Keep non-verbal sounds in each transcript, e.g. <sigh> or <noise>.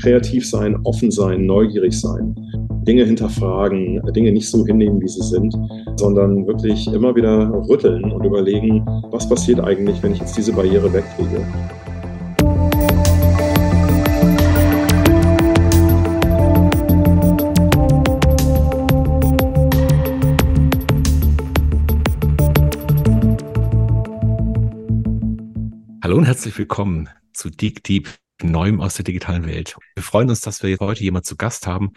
kreativ sein, offen sein, neugierig sein, Dinge hinterfragen, Dinge nicht so hinnehmen, wie sie sind, sondern wirklich immer wieder rütteln und überlegen, was passiert eigentlich, wenn ich jetzt diese Barriere wegkriege. Hallo und herzlich willkommen zu Deep Deep Neuem aus der digitalen Welt. Wir freuen uns, dass wir heute jemand zu Gast haben,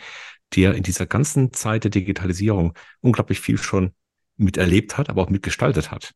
der in dieser ganzen Zeit der Digitalisierung unglaublich viel schon miterlebt hat, aber auch mitgestaltet hat.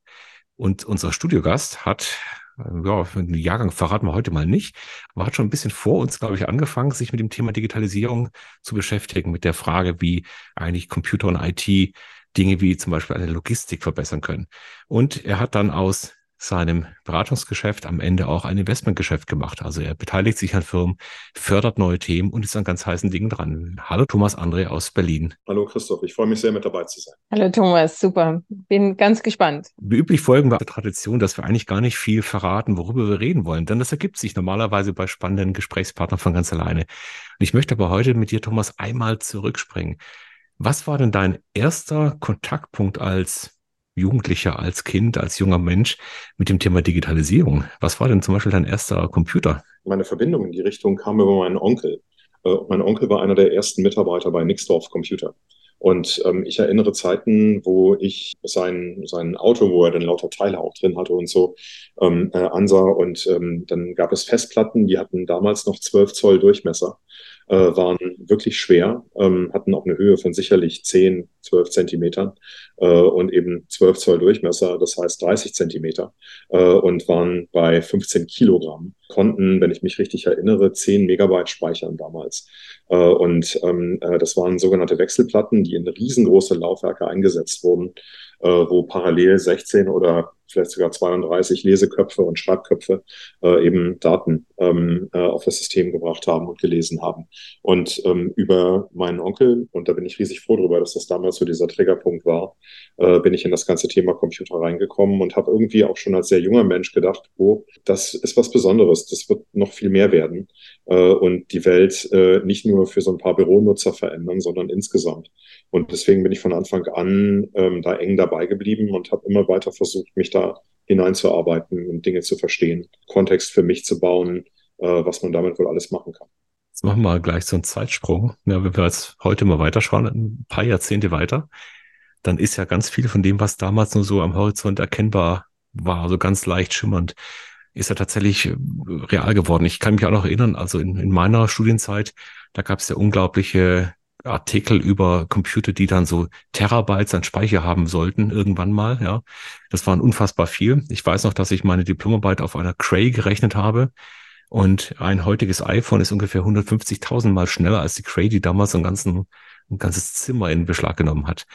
Und unser Studiogast hat, äh, ja, den Jahrgang verraten wir heute mal nicht, aber hat schon ein bisschen vor uns, glaube ich, angefangen, sich mit dem Thema Digitalisierung zu beschäftigen, mit der Frage, wie eigentlich Computer und IT Dinge wie zum Beispiel eine Logistik verbessern können. Und er hat dann aus seinem Beratungsgeschäft am Ende auch ein Investmentgeschäft gemacht. Also er beteiligt sich an Firmen, fördert neue Themen und ist an ganz heißen Dingen dran. Hallo Thomas André aus Berlin. Hallo Christoph, ich freue mich sehr mit dabei zu sein. Hallo Thomas, super. Bin ganz gespannt. Wie üblich folgen wir der Tradition, dass wir eigentlich gar nicht viel verraten, worüber wir reden wollen, denn das ergibt sich normalerweise bei spannenden Gesprächspartnern von ganz alleine. Und ich möchte aber heute mit dir, Thomas, einmal zurückspringen. Was war denn dein erster Kontaktpunkt als Jugendlicher, als Kind, als junger Mensch mit dem Thema Digitalisierung? Was war denn zum Beispiel dein erster Computer? Meine Verbindung in die Richtung kam über meinen Onkel. Äh, mein Onkel war einer der ersten Mitarbeiter bei Nixdorf Computer. Und ähm, ich erinnere Zeiten, wo ich sein, sein Auto, wo er dann lauter Teile auch drin hatte und so, ähm, äh, ansah. Und ähm, dann gab es Festplatten, die hatten damals noch 12 Zoll Durchmesser äh, waren wirklich schwer, ähm, hatten auch eine Höhe von sicherlich 10, 12 Zentimetern äh, und eben 12 Zoll Durchmesser, das heißt 30 Zentimeter äh, und waren bei 15 Kilogramm, konnten, wenn ich mich richtig erinnere, 10 Megabyte speichern damals. Äh, und ähm, äh, das waren sogenannte Wechselplatten, die in riesengroße Laufwerke eingesetzt wurden, äh, wo parallel 16 oder vielleicht sogar 32 Leseköpfe und Schreibköpfe äh, eben Daten ähm, äh, auf das System gebracht haben und gelesen haben. Und ähm, über meinen Onkel, und da bin ich riesig froh darüber, dass das damals so dieser Triggerpunkt war, äh, bin ich in das ganze Thema Computer reingekommen und habe irgendwie auch schon als sehr junger Mensch gedacht, oh, das ist was Besonderes, das wird noch viel mehr werden äh, und die Welt äh, nicht nur für so ein paar Büronutzer verändern, sondern insgesamt. Und deswegen bin ich von Anfang an ähm, da eng dabei geblieben und habe immer weiter versucht, mich da hineinzuarbeiten und Dinge zu verstehen, Kontext für mich zu bauen, äh, was man damit wohl alles machen kann. Jetzt machen wir gleich so einen Zeitsprung. Ja, wenn wir jetzt heute mal weiterschauen, ein paar Jahrzehnte weiter, dann ist ja ganz viel von dem, was damals nur so am Horizont erkennbar war, so ganz leicht schimmernd, ist ja tatsächlich äh, real geworden. Ich kann mich auch noch erinnern, also in, in meiner Studienzeit, da gab es ja unglaubliche Artikel über Computer, die dann so Terabytes an Speicher haben sollten, irgendwann mal, ja. Das waren unfassbar viel. Ich weiß noch, dass ich meine Diplomarbeit auf einer Cray gerechnet habe. Und ein heutiges iPhone ist ungefähr 150.000 mal schneller als die Cray, die damals ein, ganzen, ein ganzes Zimmer in Beschlag genommen hat.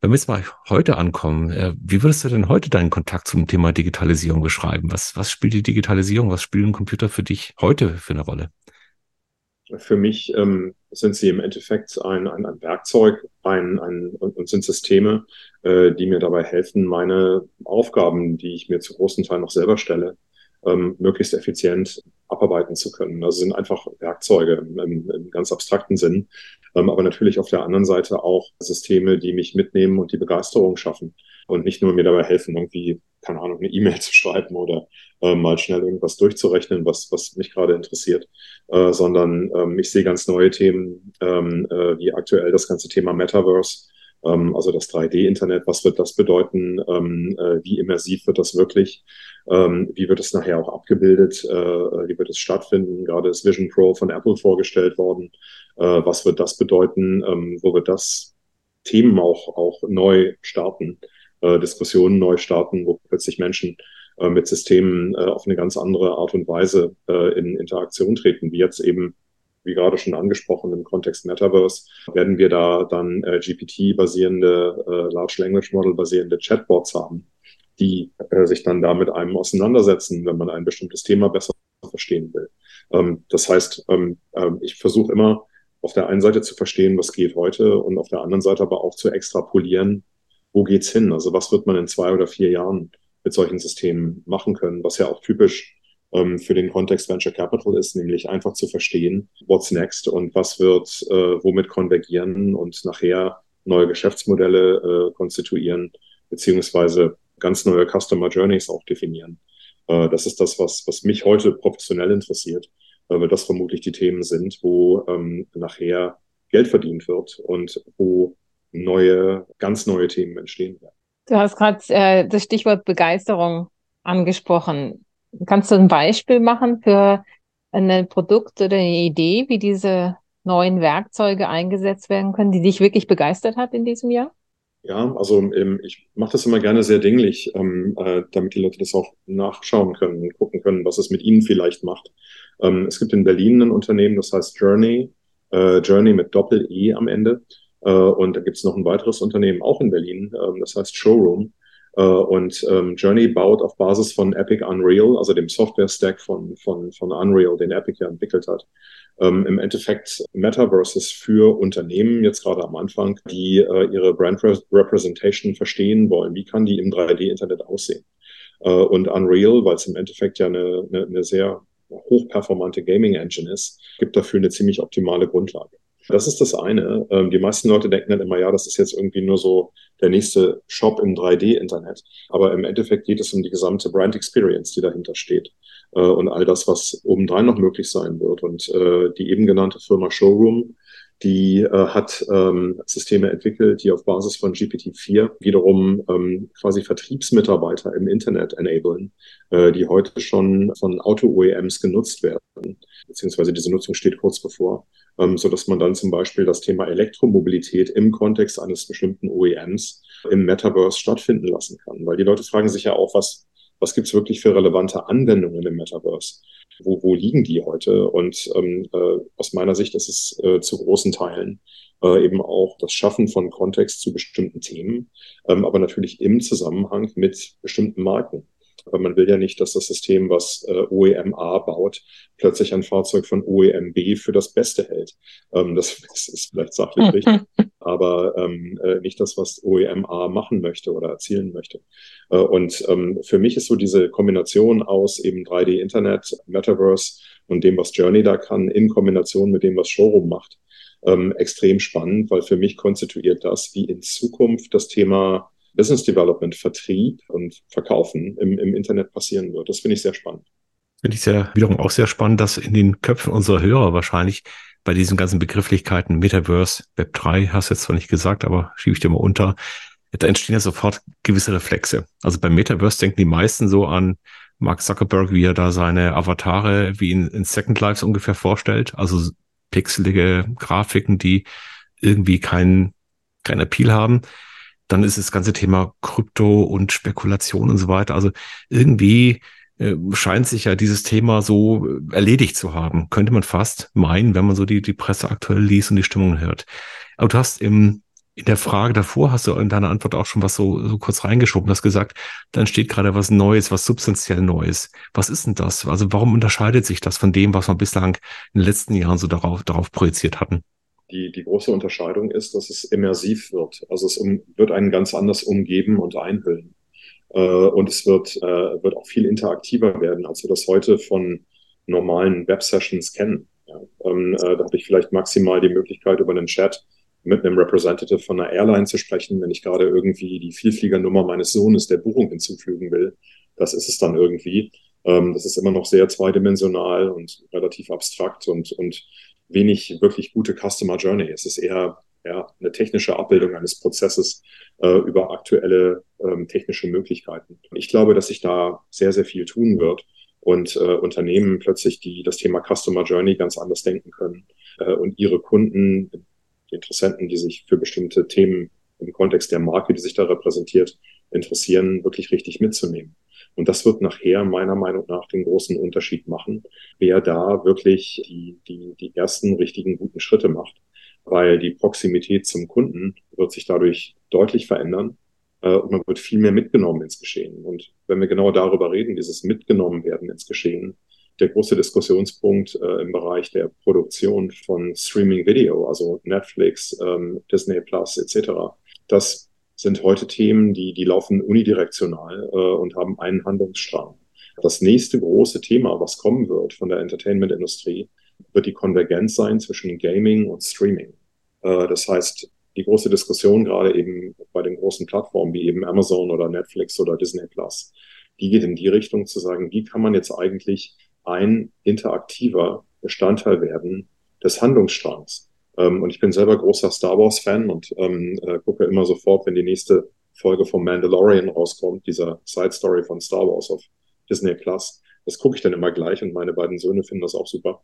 Wenn wir jetzt mal heute ankommen, äh, wie würdest du denn heute deinen Kontakt zum Thema Digitalisierung beschreiben? Was, was spielt die Digitalisierung? Was spielt ein Computer für dich heute für eine Rolle? Für mich ähm, sind sie im Endeffekt ein, ein, ein Werkzeug ein, ein, und sind Systeme, äh, die mir dabei helfen, meine Aufgaben, die ich mir zu großen Teil noch selber stelle, ähm, möglichst effizient abarbeiten zu können. Also sind einfach Werkzeuge im, im, im ganz abstrakten Sinn, ähm, aber natürlich auf der anderen Seite auch Systeme, die mich mitnehmen und die Begeisterung schaffen und nicht nur mir dabei helfen, irgendwie, keine Ahnung, eine E-Mail zu schreiben oder äh, mal schnell irgendwas durchzurechnen, was, was mich gerade interessiert, äh, sondern ähm, ich sehe ganz neue Themen, ähm, äh, wie aktuell das ganze Thema Metaverse, ähm, also das 3D-Internet, was wird das bedeuten, ähm, äh, wie immersiv wird das wirklich, ähm, wie wird es nachher auch abgebildet, äh, wie wird es stattfinden, gerade ist Vision Pro von Apple vorgestellt worden, äh, was wird das bedeuten, ähm, wo wird das Themen auch, auch neu starten, äh, Diskussionen neu starten, wo plötzlich Menschen äh, mit Systemen äh, auf eine ganz andere Art und Weise äh, in Interaktion treten, wie jetzt eben, wie gerade schon angesprochen, im Kontext Metaverse, werden wir da dann äh, GPT-basierende, äh, Large Language Model-basierende Chatbots haben, die äh, sich dann da mit einem auseinandersetzen, wenn man ein bestimmtes Thema besser verstehen will. Ähm, das heißt, ähm, äh, ich versuche immer auf der einen Seite zu verstehen, was geht heute und auf der anderen Seite aber auch zu extrapolieren, wo geht's hin? Also was wird man in zwei oder vier Jahren mit solchen Systemen machen können, was ja auch typisch ähm, für den Kontext Venture Capital ist, nämlich einfach zu verstehen, what's next und was wird äh, womit konvergieren und nachher neue Geschäftsmodelle äh, konstituieren, beziehungsweise ganz neue Customer Journeys auch definieren. Äh, das ist das, was, was mich heute professionell interessiert, weil das vermutlich die Themen sind, wo ähm, nachher Geld verdient wird und wo neue, ganz neue Themen entstehen werden. Du hast gerade äh, das Stichwort Begeisterung angesprochen. Kannst du ein Beispiel machen für ein Produkt oder eine Idee, wie diese neuen Werkzeuge eingesetzt werden können, die dich wirklich begeistert hat in diesem Jahr? Ja, also ähm, ich mache das immer gerne sehr dinglich, ähm, äh, damit die Leute das auch nachschauen können und gucken können, was es mit ihnen vielleicht macht. Ähm, es gibt in Berlin ein Unternehmen, das heißt Journey, äh, Journey mit Doppel-E am Ende. Äh, und da gibt es noch ein weiteres Unternehmen, auch in Berlin, ähm, das heißt Showroom. Äh, und ähm, Journey baut auf Basis von Epic Unreal, also dem Software-Stack von, von, von Unreal, den Epic ja entwickelt hat, ähm, im Endeffekt Metaverses für Unternehmen, jetzt gerade am Anfang, die äh, ihre Brand Representation verstehen wollen. Wie kann die im 3D-Internet aussehen? Und Unreal, weil es im Endeffekt ja eine, eine, eine sehr hochperformante Gaming-Engine ist, gibt dafür eine ziemlich optimale Grundlage. Das ist das eine. Ähm, die meisten Leute denken dann immer, ja, das ist jetzt irgendwie nur so der nächste Shop im 3D-Internet. Aber im Endeffekt geht es um die gesamte Brand Experience, die dahinter steht. Äh, und all das, was obendrein noch möglich sein wird. Und äh, die eben genannte Firma Showroom die äh, hat ähm, Systeme entwickelt, die auf Basis von GPT-4 wiederum ähm, quasi Vertriebsmitarbeiter im Internet enablen, äh, die heute schon von Auto-OEMs genutzt werden, beziehungsweise diese Nutzung steht kurz bevor, ähm, so man dann zum Beispiel das Thema Elektromobilität im Kontext eines bestimmten OEMs im Metaverse stattfinden lassen kann. Weil die Leute fragen sich ja auch, was, was gibt's wirklich für relevante Anwendungen im Metaverse? Wo, wo liegen die heute? Und ähm, äh, aus meiner Sicht ist es äh, zu großen Teilen äh, eben auch das Schaffen von Kontext zu bestimmten Themen, ähm, aber natürlich im Zusammenhang mit bestimmten Marken. Aber man will ja nicht, dass das System, was äh, OEM A baut, plötzlich ein Fahrzeug von OEM B für das Beste hält. Ähm, das, <laughs> das, ist vielleicht sachlich <laughs> richtig, aber ähm, äh, nicht das, was OEM A machen möchte oder erzielen möchte. Äh, und ähm, für mich ist so diese Kombination aus eben 3D-Internet, Metaverse und dem, was Journey da kann, in Kombination mit dem, was Showroom macht, ähm, extrem spannend, weil für mich konstituiert das, wie in Zukunft das Thema Business Development, Vertrieb und Verkaufen im, im Internet passieren wird. Das finde ich sehr spannend. Finde ich sehr, wiederum auch sehr spannend, dass in den Köpfen unserer Hörer wahrscheinlich bei diesen ganzen Begrifflichkeiten Metaverse, Web 3, hast du jetzt zwar nicht gesagt, aber schiebe ich dir mal unter, da entstehen ja sofort gewisse Reflexe. Also beim Metaverse denken die meisten so an Mark Zuckerberg, wie er da seine Avatare wie in, in Second Lives ungefähr vorstellt. Also pixelige Grafiken, die irgendwie keinen kein Appeal haben. Dann ist das ganze Thema Krypto und Spekulation und so weiter. Also irgendwie äh, scheint sich ja dieses Thema so äh, erledigt zu haben. Könnte man fast meinen, wenn man so die, die Presse aktuell liest und die Stimmung hört. Aber du hast im, in der Frage davor, hast du in deiner Antwort auch schon was so, so kurz reingeschoben, hast gesagt, dann steht gerade was Neues, was substanziell Neues. Was ist denn das? Also warum unterscheidet sich das von dem, was wir bislang in den letzten Jahren so darauf, darauf projiziert hatten? Die, die große Unterscheidung ist, dass es immersiv wird. Also es um, wird einen ganz anders umgeben und einhüllen. Äh, und es wird, äh, wird auch viel interaktiver werden, als wir das heute von normalen Web-Sessions kennen. Ja, ähm, äh, da habe ich vielleicht maximal die Möglichkeit, über einen Chat mit einem Representative von einer Airline zu sprechen, wenn ich gerade irgendwie die Vielfliegernummer meines Sohnes der Buchung hinzufügen will. Das ist es dann irgendwie. Ähm, das ist immer noch sehr zweidimensional und relativ abstrakt und, und wenig wirklich gute Customer Journey. Es ist eher ja, eine technische Abbildung eines Prozesses äh, über aktuelle ähm, technische Möglichkeiten. Ich glaube, dass sich da sehr, sehr viel tun wird und äh, Unternehmen plötzlich die das Thema Customer Journey ganz anders denken können äh, und ihre Kunden, Interessenten, die sich für bestimmte Themen im Kontext der Marke, die sich da repräsentiert, interessieren, wirklich richtig mitzunehmen. Und das wird nachher meiner Meinung nach den großen Unterschied machen, wer da wirklich die, die, die ersten richtigen guten Schritte macht. Weil die Proximität zum Kunden wird sich dadurch deutlich verändern äh, und man wird viel mehr mitgenommen ins Geschehen. Und wenn wir genau darüber reden, dieses mitgenommen werden ins Geschehen, der große Diskussionspunkt äh, im Bereich der Produktion von Streaming Video, also Netflix, ähm, Disney Plus etc., das sind heute Themen, die, die laufen unidirektional äh, und haben einen Handlungsstrang. Das nächste große Thema, was kommen wird von der Entertainment-Industrie, wird die Konvergenz sein zwischen Gaming und Streaming. Äh, das heißt, die große Diskussion gerade eben bei den großen Plattformen wie eben Amazon oder Netflix oder Disney Plus, die geht in die Richtung zu sagen, wie kann man jetzt eigentlich ein interaktiver Bestandteil werden des Handlungsstrangs. Ähm, und ich bin selber großer Star Wars-Fan und ähm, äh, gucke immer sofort, wenn die nächste Folge vom Mandalorian rauskommt, dieser Side Story von Star Wars auf Disney Plus. Das gucke ich dann immer gleich und meine beiden Söhne finden das auch super.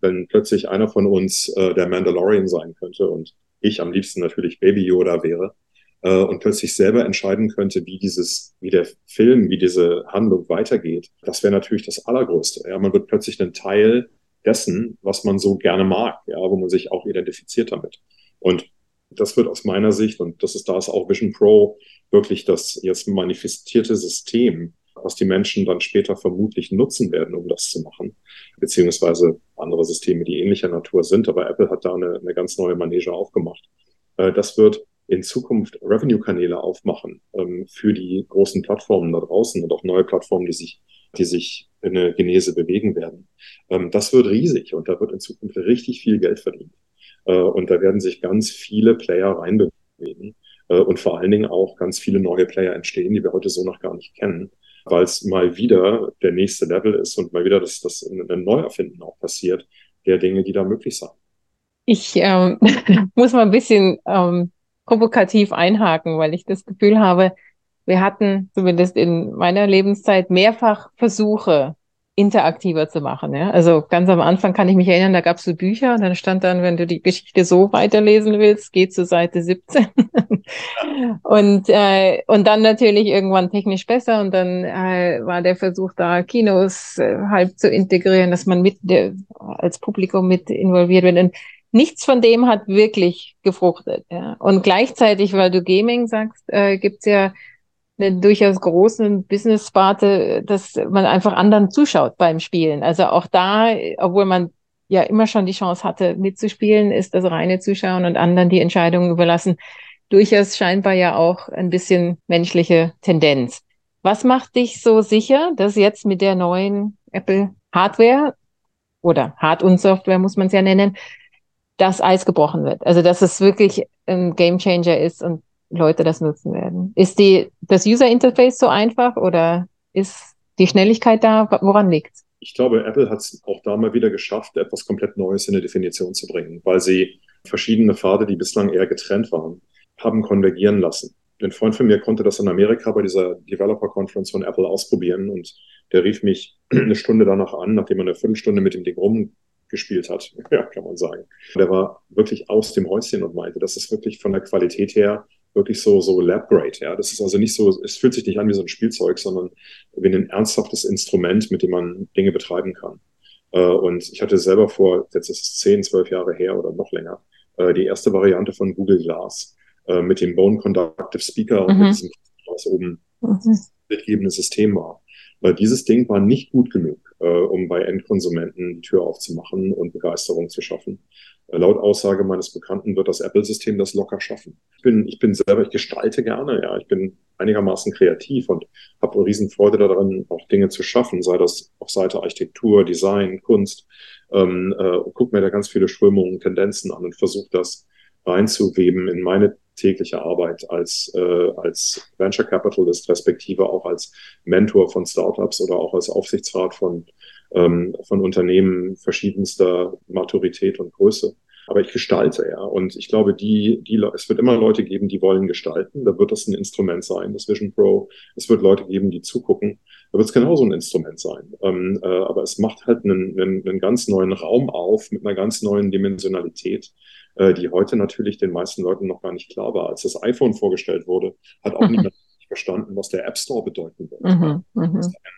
Wenn plötzlich einer von uns äh, der Mandalorian sein könnte und ich am liebsten natürlich Baby Yoda wäre äh, und plötzlich selber entscheiden könnte, wie dieses, wie der Film, wie diese Handlung weitergeht, das wäre natürlich das Allergrößte. Ja, man wird plötzlich ein Teil dessen, was man so gerne mag, ja, wo man sich auch identifiziert damit. Und das wird aus meiner Sicht, und das ist da ist auch Vision Pro wirklich das jetzt manifestierte System, was die Menschen dann später vermutlich nutzen werden, um das zu machen, beziehungsweise andere Systeme, die ähnlicher Natur sind. Aber Apple hat da eine, eine ganz neue Manege aufgemacht. Äh, das wird in Zukunft Revenue-Kanäle aufmachen ähm, für die großen Plattformen da draußen und auch neue Plattformen, die sich, die sich eine Genese bewegen werden. Ähm, das wird riesig und da wird in Zukunft richtig viel Geld verdient. Äh, und da werden sich ganz viele Player reinbewegen äh, und vor allen Dingen auch ganz viele neue Player entstehen, die wir heute so noch gar nicht kennen, weil es mal wieder der nächste Level ist und mal wieder das, das ein Neuerfinden auch passiert der Dinge, die da möglich sind. Ich ähm, <laughs> muss mal ein bisschen ähm, provokativ einhaken, weil ich das Gefühl habe, wir hatten zumindest in meiner Lebenszeit mehrfach Versuche, interaktiver zu machen. Ja? Also ganz am Anfang kann ich mich erinnern, da gab es so Bücher, dann stand dann, wenn du die Geschichte so weiterlesen willst, geh zur Seite 17. <laughs> und, äh, und dann natürlich irgendwann technisch besser und dann äh, war der Versuch da, Kinos äh, halb zu integrieren, dass man mit der, als Publikum mit involviert wird. Und nichts von dem hat wirklich gefruchtet. Ja? Und gleichzeitig, weil du Gaming sagst, äh, gibt's ja eine durchaus großen Business-Sparte, dass man einfach anderen zuschaut beim Spielen. Also auch da, obwohl man ja immer schon die Chance hatte, mitzuspielen, ist das reine Zuschauen und anderen die Entscheidungen überlassen. Durchaus scheinbar ja auch ein bisschen menschliche Tendenz. Was macht dich so sicher, dass jetzt mit der neuen Apple Hardware oder Hard- und Software muss man es ja nennen, das Eis gebrochen wird? Also, dass es wirklich ein Gamechanger ist und Leute das nutzen werden. Ist die, das User Interface so einfach oder ist die Schnelligkeit da? Woran liegt Ich glaube, Apple hat es auch da mal wieder geschafft, etwas komplett Neues in der Definition zu bringen, weil sie verschiedene Pfade, die bislang eher getrennt waren, haben konvergieren lassen. Ein Freund von mir konnte das in Amerika bei dieser Developer Conference von Apple ausprobieren und der rief mich <clears throat> eine Stunde danach an, nachdem er eine Viertelstunde mit dem Ding rumgespielt hat, <laughs> ja, kann man sagen. Der war wirklich aus dem Häuschen und meinte, das ist wirklich von der Qualität her wirklich so, so Lab-Grade. Ja, das ist also nicht so, es fühlt sich nicht an wie so ein Spielzeug, sondern wie ein ernsthaftes Instrument, mit dem man Dinge betreiben kann. Äh, und ich hatte selber vor, jetzt ist es zehn, zwölf Jahre her oder noch länger, äh, die erste Variante von Google Glass äh, mit dem Bone Conductive Speaker und mit mhm. diesem, was oben mhm. mitgebende System war. Weil dieses Ding war nicht gut genug, um bei Endkonsumenten die Tür aufzumachen und Begeisterung zu schaffen. Laut Aussage meines Bekannten wird das Apple-System das locker schaffen. Ich bin, ich bin selber, ich gestalte gerne, ja, ich bin einigermaßen kreativ und habe Riesenfreude daran, auch Dinge zu schaffen, sei das auf Seite Architektur, Design, Kunst. Ähm, äh, guck mir da ganz viele Strömungen, Tendenzen an und versuche das reinzuweben in meine tägliche Arbeit als, äh, als Venture Capitalist, respektive auch als Mentor von Startups oder auch als Aufsichtsrat von, ähm, von Unternehmen verschiedenster Maturität und Größe. Aber ich gestalte, ja. Und ich glaube, die, die, es wird immer Leute geben, die wollen gestalten. Da wird das ein Instrument sein, das Vision Pro. Es wird Leute geben, die zugucken. Da wird es genauso ein Instrument sein. Ähm, äh, aber es macht halt einen, einen, einen ganz neuen Raum auf mit einer ganz neuen Dimensionalität, äh, die heute natürlich den meisten Leuten noch gar nicht klar war. Als das iPhone vorgestellt wurde, hat auch niemand verstanden, was der App Store bedeuten wird. Mhm, mhm. das ist ein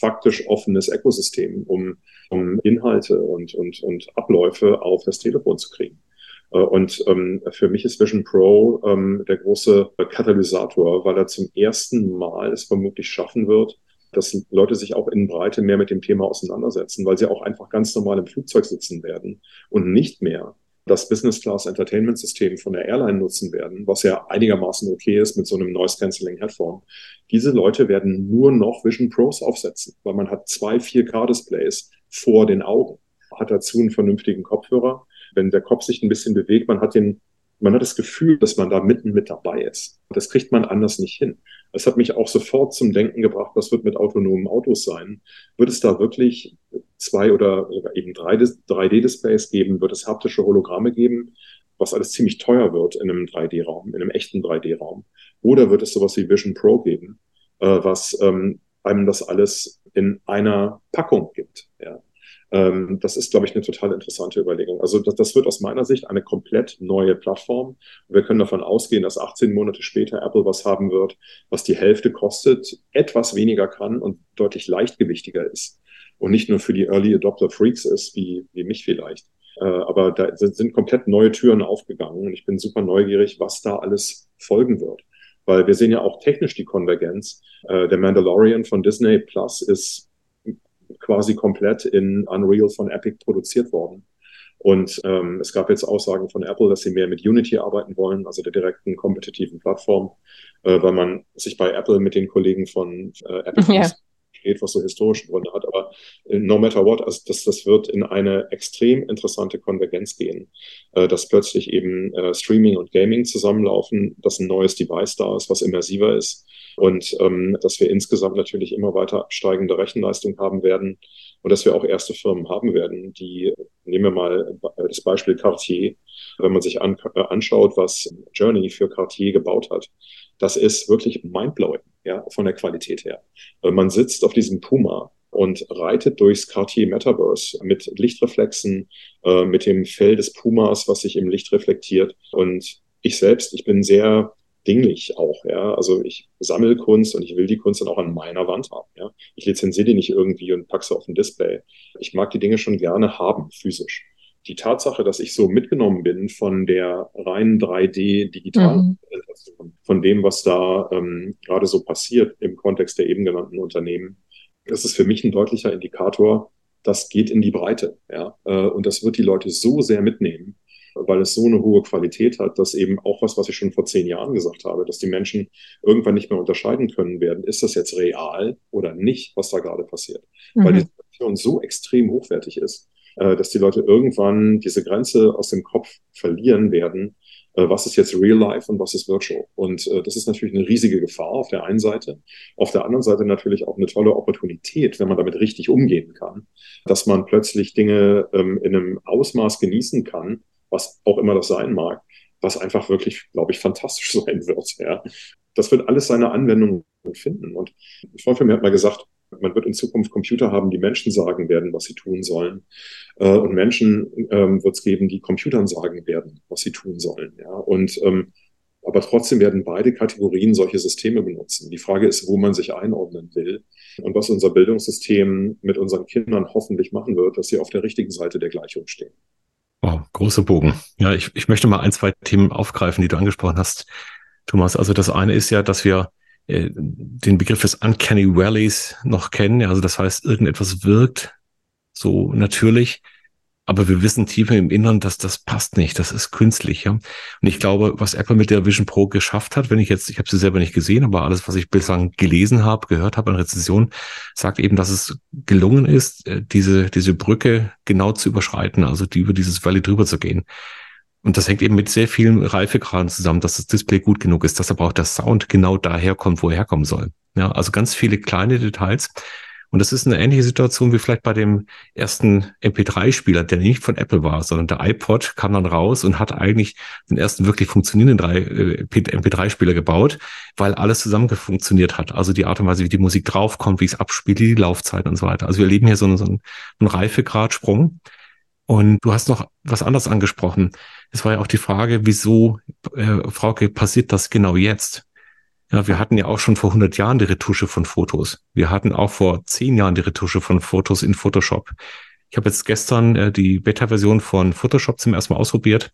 faktisch offenes Ökosystem, um, um Inhalte und, und, und Abläufe auf das Telefon zu kriegen. Äh, und ähm, für mich ist Vision Pro ähm, der große Katalysator, weil er zum ersten Mal es vermutlich schaffen wird, dass Leute sich auch in Breite mehr mit dem Thema auseinandersetzen, weil sie auch einfach ganz normal im Flugzeug sitzen werden und nicht mehr das Business Class Entertainment System von der Airline nutzen werden, was ja einigermaßen okay ist mit so einem Noise Cancelling Headphone. Diese Leute werden nur noch Vision Pros aufsetzen, weil man hat zwei 4K Displays vor den Augen, hat dazu einen vernünftigen Kopfhörer. Wenn der Kopf sich ein bisschen bewegt, man hat den man hat das Gefühl, dass man da mitten mit dabei ist. Das kriegt man anders nicht hin. Das hat mich auch sofort zum Denken gebracht, was wird mit autonomen Autos sein? Wird es da wirklich zwei oder eben drei 3D-Displays geben? Wird es haptische Hologramme geben? Was alles ziemlich teuer wird in einem 3D-Raum, in einem echten 3D-Raum. Oder wird es sowas wie Vision Pro geben, äh, was ähm, einem das alles in einer Packung gibt? Ja. Ähm, das ist, glaube ich, eine total interessante Überlegung. Also das, das wird aus meiner Sicht eine komplett neue Plattform. Wir können davon ausgehen, dass 18 Monate später Apple was haben wird, was die Hälfte kostet, etwas weniger kann und deutlich leichtgewichtiger ist. Und nicht nur für die Early Adopter Freaks ist, wie, wie mich vielleicht. Äh, aber da sind komplett neue Türen aufgegangen und ich bin super neugierig, was da alles folgen wird. Weil wir sehen ja auch technisch die Konvergenz. Äh, der Mandalorian von Disney Plus ist quasi komplett in Unreal von Epic produziert worden. Und ähm, es gab jetzt Aussagen von Apple, dass sie mehr mit Unity arbeiten wollen, also der direkten kompetitiven Plattform, äh, weil man sich bei Apple mit den Kollegen von äh, Epic ja. Steht, was so historische Gründe hat. Aber äh, no matter what, also das, das wird in eine extrem interessante Konvergenz gehen, äh, dass plötzlich eben äh, Streaming und Gaming zusammenlaufen, dass ein neues Device da ist, was immersiver ist und ähm, dass wir insgesamt natürlich immer weiter steigende Rechenleistung haben werden und dass wir auch erste Firmen haben werden, die, nehmen wir mal das Beispiel Cartier, wenn man sich an, äh, anschaut, was Journey für Cartier gebaut hat, das ist wirklich mindblowing, ja, von der Qualität her. Äh, man sitzt auf diesem Puma und reitet durchs Cartier Metaverse mit Lichtreflexen, äh, mit dem Fell des Pumas, was sich im Licht reflektiert. Und ich selbst, ich bin sehr dinglich auch, ja. Also ich sammle Kunst und ich will die Kunst dann auch an meiner Wand haben, ja. Ich lizenziere die nicht irgendwie und packe sie auf ein Display. Ich mag die Dinge schon gerne haben, physisch. Die Tatsache, dass ich so mitgenommen bin von der reinen 3D-digitalen mhm. von dem, was da ähm, gerade so passiert im Kontext der eben genannten Unternehmen, das ist für mich ein deutlicher Indikator, das geht in die Breite, ja. Äh, und das wird die Leute so sehr mitnehmen, weil es so eine hohe Qualität hat, dass eben auch was, was ich schon vor zehn Jahren gesagt habe, dass die Menschen irgendwann nicht mehr unterscheiden können werden, ist das jetzt real oder nicht, was da gerade passiert. Mhm. Weil die Situation so extrem hochwertig ist, äh, dass die Leute irgendwann diese Grenze aus dem Kopf verlieren werden, äh, was ist jetzt Real Life und was ist Virtual. Und äh, das ist natürlich eine riesige Gefahr auf der einen Seite. Auf der anderen Seite natürlich auch eine tolle Opportunität, wenn man damit richtig umgehen kann, dass man plötzlich Dinge ähm, in einem Ausmaß genießen kann, was auch immer das sein mag, was einfach wirklich, glaube ich, fantastisch <laughs> sein wird. Ja. Das wird alles seine Anwendung finden. Und Freund von mir hat mal gesagt, man wird in Zukunft Computer haben, die Menschen sagen werden, was sie tun sollen. Äh, und Menschen ähm, wird es geben, die Computern sagen werden, was sie tun sollen. Ja. Und ähm, aber trotzdem werden beide Kategorien solche Systeme benutzen. Die Frage ist, wo man sich einordnen will und was unser Bildungssystem mit unseren Kindern hoffentlich machen wird, dass sie auf der richtigen Seite der Gleichung stehen. Wow, großer Bogen. Ja, ich, ich möchte mal ein, zwei Themen aufgreifen, die du angesprochen hast, Thomas. Also das eine ist ja, dass wir äh, den Begriff des Uncanny Valleys noch kennen. Also das heißt, irgendetwas wirkt so natürlich, aber wir wissen tiefer im Inneren, dass das passt nicht, das ist künstlich. Ja? Und ich glaube, was Apple mit der Vision Pro geschafft hat, wenn ich jetzt, ich habe sie selber nicht gesehen, aber alles, was ich bislang gelesen habe, gehört habe an Rezensionen, sagt eben, dass es gelungen ist, äh, diese, diese Brücke genau zu überschreiten, also die, über dieses Valley drüber zu gehen. Und das hängt eben mit sehr vielen Reifegraden zusammen, dass das Display gut genug ist, dass aber auch der Sound genau daher kommt, wo er herkommen soll. Ja, also ganz viele kleine Details, und das ist eine ähnliche Situation wie vielleicht bei dem ersten MP3-Spieler, der nicht von Apple war, sondern der iPod kam dann raus und hat eigentlich den ersten wirklich funktionierenden äh, MP3-Spieler gebaut, weil alles zusammen funktioniert hat. Also die Art und Weise, wie die Musik draufkommt, wie es abspielt, die Laufzeit und so weiter. Also wir erleben hier so einen, so einen Reifegradsprung. Und du hast noch was anderes angesprochen. Es war ja auch die Frage, wieso, äh, Frauke, passiert das genau jetzt? Ja, wir hatten ja auch schon vor 100 Jahren die Retusche von Fotos. Wir hatten auch vor 10 Jahren die Retusche von Fotos in Photoshop. Ich habe jetzt gestern äh, die Beta-Version von Photoshop zum ersten Mal ausprobiert.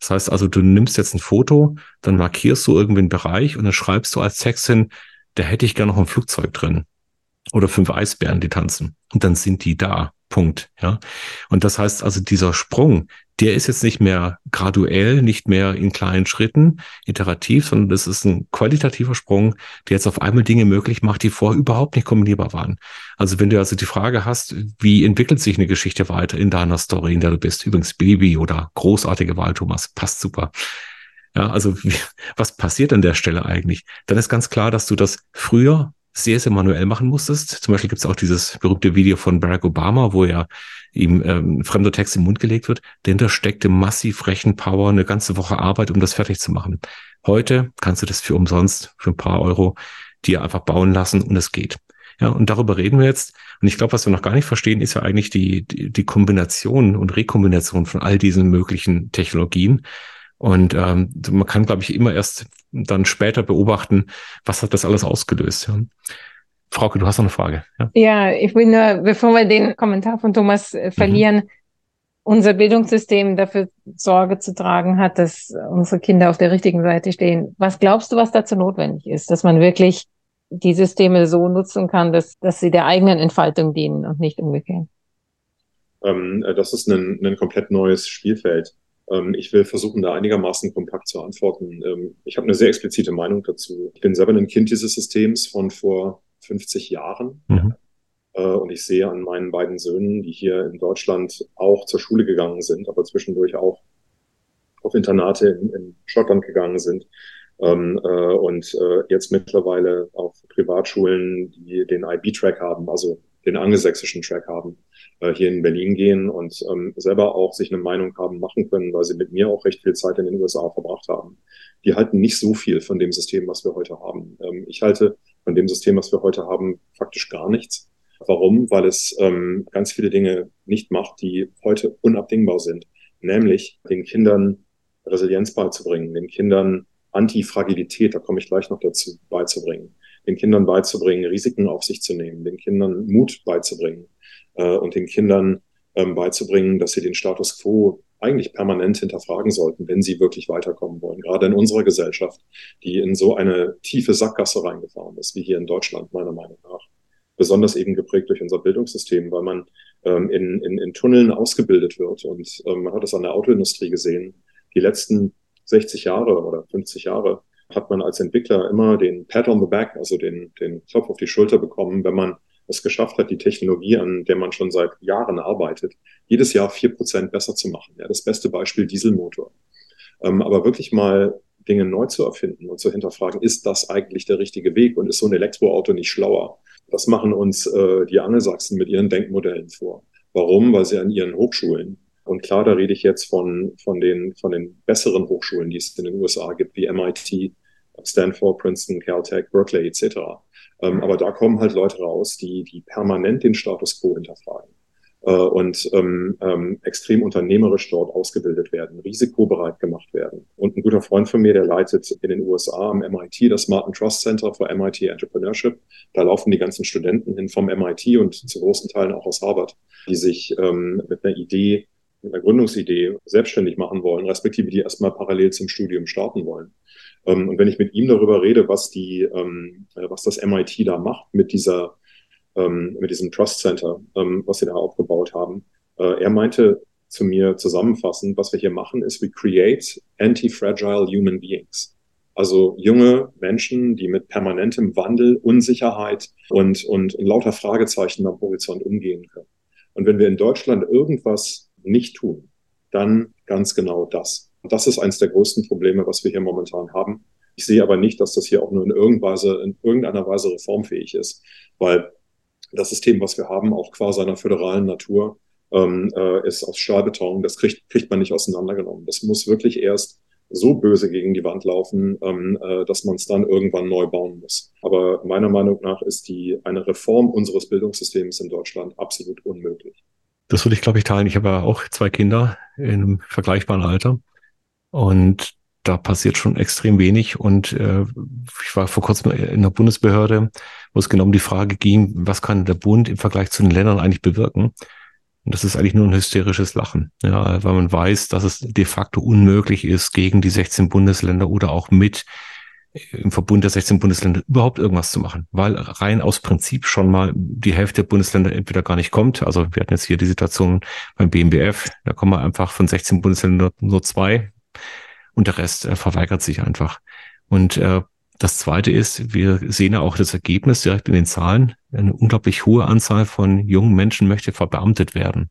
Das heißt also, du nimmst jetzt ein Foto, dann markierst du irgendwie einen Bereich und dann schreibst du als Text hin, da hätte ich gerne noch ein Flugzeug drin. Oder fünf Eisbären, die tanzen. Und dann sind die da. Punkt. Ja. Und das heißt also, dieser Sprung, der ist jetzt nicht mehr graduell, nicht mehr in kleinen Schritten, iterativ, sondern das ist ein qualitativer Sprung, der jetzt auf einmal Dinge möglich macht, die vorher überhaupt nicht kombinierbar waren. Also wenn du also die Frage hast, wie entwickelt sich eine Geschichte weiter in deiner Story, in der du bist, übrigens Baby oder großartige Wahl, Thomas, passt super. Ja, also wie, was passiert an der Stelle eigentlich? Dann ist ganz klar, dass du das früher sehr, sehr manuell machen musstest. Zum Beispiel gibt es auch dieses berühmte Video von Barack Obama, wo er ihm ähm, fremder Text im Mund gelegt wird. Dahinter steckte massiv Rechenpower, eine ganze Woche Arbeit, um das fertig zu machen. Heute kannst du das für umsonst, für ein paar Euro, dir einfach bauen lassen und es geht. Ja, und darüber reden wir jetzt. Und ich glaube, was wir noch gar nicht verstehen, ist ja eigentlich die, die, die Kombination und Rekombination von all diesen möglichen Technologien. Und ähm, man kann, glaube ich, immer erst dann später beobachten, was hat das alles ausgelöst. Ja. Frauke, du hast noch eine Frage. Ja, ja ich will nur, bevor wir den Kommentar von Thomas äh, verlieren, mhm. unser Bildungssystem dafür Sorge zu tragen hat, dass unsere Kinder auf der richtigen Seite stehen. Was glaubst du, was dazu notwendig ist, dass man wirklich die Systeme so nutzen kann, dass, dass sie der eigenen Entfaltung dienen und nicht umgekehrt? Ähm, äh, das ist ein, ein komplett neues Spielfeld. Ähm, ich will versuchen, da einigermaßen kompakt zu antworten. Ähm, ich habe eine sehr explizite Meinung dazu. Ich bin selber ein Kind dieses Systems von vor 50 Jahren. Mhm. Äh, und ich sehe an meinen beiden Söhnen, die hier in Deutschland auch zur Schule gegangen sind, aber zwischendurch auch auf Internate in, in Schottland gegangen sind. Ähm, äh, und äh, jetzt mittlerweile auf Privatschulen, die den IB-Track haben, also den angelsächsischen Track haben, hier in Berlin gehen und ähm, selber auch sich eine Meinung haben machen können, weil sie mit mir auch recht viel Zeit in den USA verbracht haben. Die halten nicht so viel von dem System, was wir heute haben. Ähm, ich halte von dem System, was wir heute haben, faktisch gar nichts. Warum? Weil es ähm, ganz viele Dinge nicht macht, die heute unabdingbar sind. Nämlich den Kindern Resilienz beizubringen, den Kindern Antifragilität, da komme ich gleich noch dazu, beizubringen, den Kindern beizubringen, Risiken auf sich zu nehmen, den Kindern Mut beizubringen, äh, und den Kindern ähm, beizubringen, dass sie den Status quo eigentlich permanent hinterfragen sollten, wenn sie wirklich weiterkommen wollen. Gerade in unserer Gesellschaft, die in so eine tiefe Sackgasse reingefahren ist, wie hier in Deutschland, meiner Meinung nach. Besonders eben geprägt durch unser Bildungssystem, weil man ähm, in, in, in Tunneln ausgebildet wird. Und ähm, man hat es an der Autoindustrie gesehen. Die letzten 60 Jahre oder 50 Jahre hat man als Entwickler immer den Pat on the Back, also den, den Klopf auf die Schulter bekommen, wenn man es geschafft hat, die Technologie, an der man schon seit Jahren arbeitet, jedes Jahr vier Prozent besser zu machen. Ja, das beste Beispiel Dieselmotor. Ähm, aber wirklich mal Dinge neu zu erfinden und zu hinterfragen, ist das eigentlich der richtige Weg und ist so ein Elektroauto nicht schlauer? Das machen uns äh, die Angelsachsen mit ihren Denkmodellen vor. Warum? Weil sie an ihren Hochschulen und klar, da rede ich jetzt von, von, den, von den besseren Hochschulen, die es in den USA gibt, wie MIT, Stanford, Princeton, Caltech, Berkeley etc. Ähm, aber da kommen halt Leute raus, die, die permanent den Status quo hinterfragen äh, und ähm, ähm, extrem unternehmerisch dort ausgebildet werden, risikobereit gemacht werden. Und ein guter Freund von mir, der leitet in den USA am MIT das Martin Trust Center for MIT Entrepreneurship. Da laufen die ganzen Studenten hin vom MIT und zu großen Teilen auch aus Harvard, die sich ähm, mit einer Idee, mit einer Gründungsidee selbstständig machen wollen, respektive die erstmal parallel zum Studium starten wollen. Ähm, und wenn ich mit ihm darüber rede, was die, ähm, äh, was das MIT da macht mit dieser, ähm, mit diesem Trust Center, was sie da aufgebaut haben, äh, er meinte zu mir zusammenfassend, was wir hier machen, ist, we create anti-fragile human beings. Also junge Menschen, die mit permanentem Wandel, Unsicherheit und, und lauter Fragezeichen am Horizont umgehen können. Und wenn wir in Deutschland irgendwas nicht tun, dann ganz genau das. Und das ist eines der größten Probleme, was wir hier momentan haben. Ich sehe aber nicht, dass das hier auch nur in, irgendeiner Weise reformfähig ist, weil das System, was wir haben, auch qua seiner föderalen Natur, ähm, äh, ist aus Stahlbeton. Das kriegt, kriegt man nicht auseinandergenommen. Das muss wirklich erst so böse gegen die Wand laufen, ähm, äh, dass man es dann irgendwann neu bauen muss. Aber meiner Meinung nach ist die eine Reform unseres Bildungssystems in Deutschland absolut unmöglich. Das würde ich, glaube ich, teilen. Ich habe ja auch zwei Kinder in einem vergleichbaren Alter. Und da passiert schon extrem wenig. Und äh, ich war vor kurzem in der Bundesbehörde, wo es genau um die Frage ging, was kann der Bund im Vergleich zu den Ländern eigentlich bewirken? Und das ist eigentlich nur ein hysterisches Lachen, ja, weil man weiß, dass es de facto unmöglich ist, gegen die 16 Bundesländer oder auch mit im Verbund der 16 Bundesländer überhaupt irgendwas zu machen, weil rein aus Prinzip schon mal die Hälfte der Bundesländer entweder gar nicht kommt. Also wir hatten jetzt hier die Situation beim BMBF, da kommen wir einfach von 16 Bundesländern nur zwei und der Rest äh, verweigert sich einfach. Und äh, das Zweite ist, wir sehen ja auch das Ergebnis direkt in den Zahlen. Eine unglaublich hohe Anzahl von jungen Menschen möchte verbeamtet werden.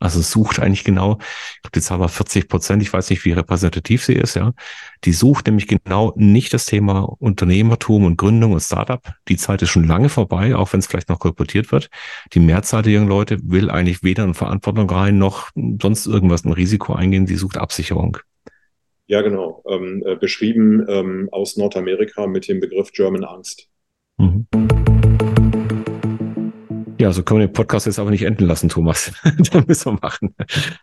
Also sucht eigentlich genau, ich glaube, die Zahl war 40 Prozent, ich weiß nicht, wie repräsentativ sie ist, ja. Die sucht nämlich genau nicht das Thema Unternehmertum und Gründung und Startup. Die Zeit ist schon lange vorbei, auch wenn es vielleicht noch kolportiert wird. Die Mehrzahl der jungen Leute will eigentlich weder in Verantwortung rein noch sonst irgendwas ein Risiko eingehen. Sie sucht Absicherung. Ja, genau. Ähm, äh, beschrieben ähm, aus Nordamerika mit dem Begriff German Angst. Mhm. Ja, so können wir den Podcast jetzt aber nicht enden lassen, Thomas. <laughs> da müssen wir machen.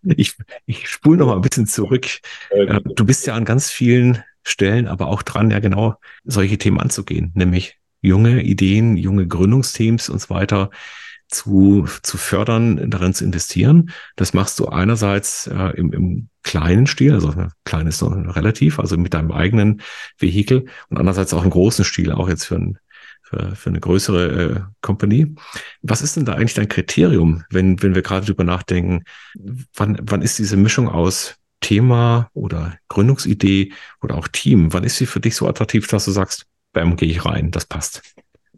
Ich, ich spule noch mal ein bisschen zurück. Äh, du bist ja an ganz vielen Stellen aber auch dran, ja genau solche Themen anzugehen, nämlich junge Ideen, junge Gründungsteams und so weiter zu, zu fördern, darin zu investieren. Das machst du einerseits äh, im, im kleinen Stil, also klein ist noch relativ, also mit deinem eigenen Vehikel und andererseits auch im großen Stil, auch jetzt für, ein, für, für eine größere äh, Company. Was ist denn da eigentlich dein Kriterium, wenn, wenn wir gerade drüber nachdenken, wann, wann ist diese Mischung aus Thema oder Gründungsidee oder auch Team, wann ist sie für dich so attraktiv, dass du sagst, bam, gehe ich rein, das passt?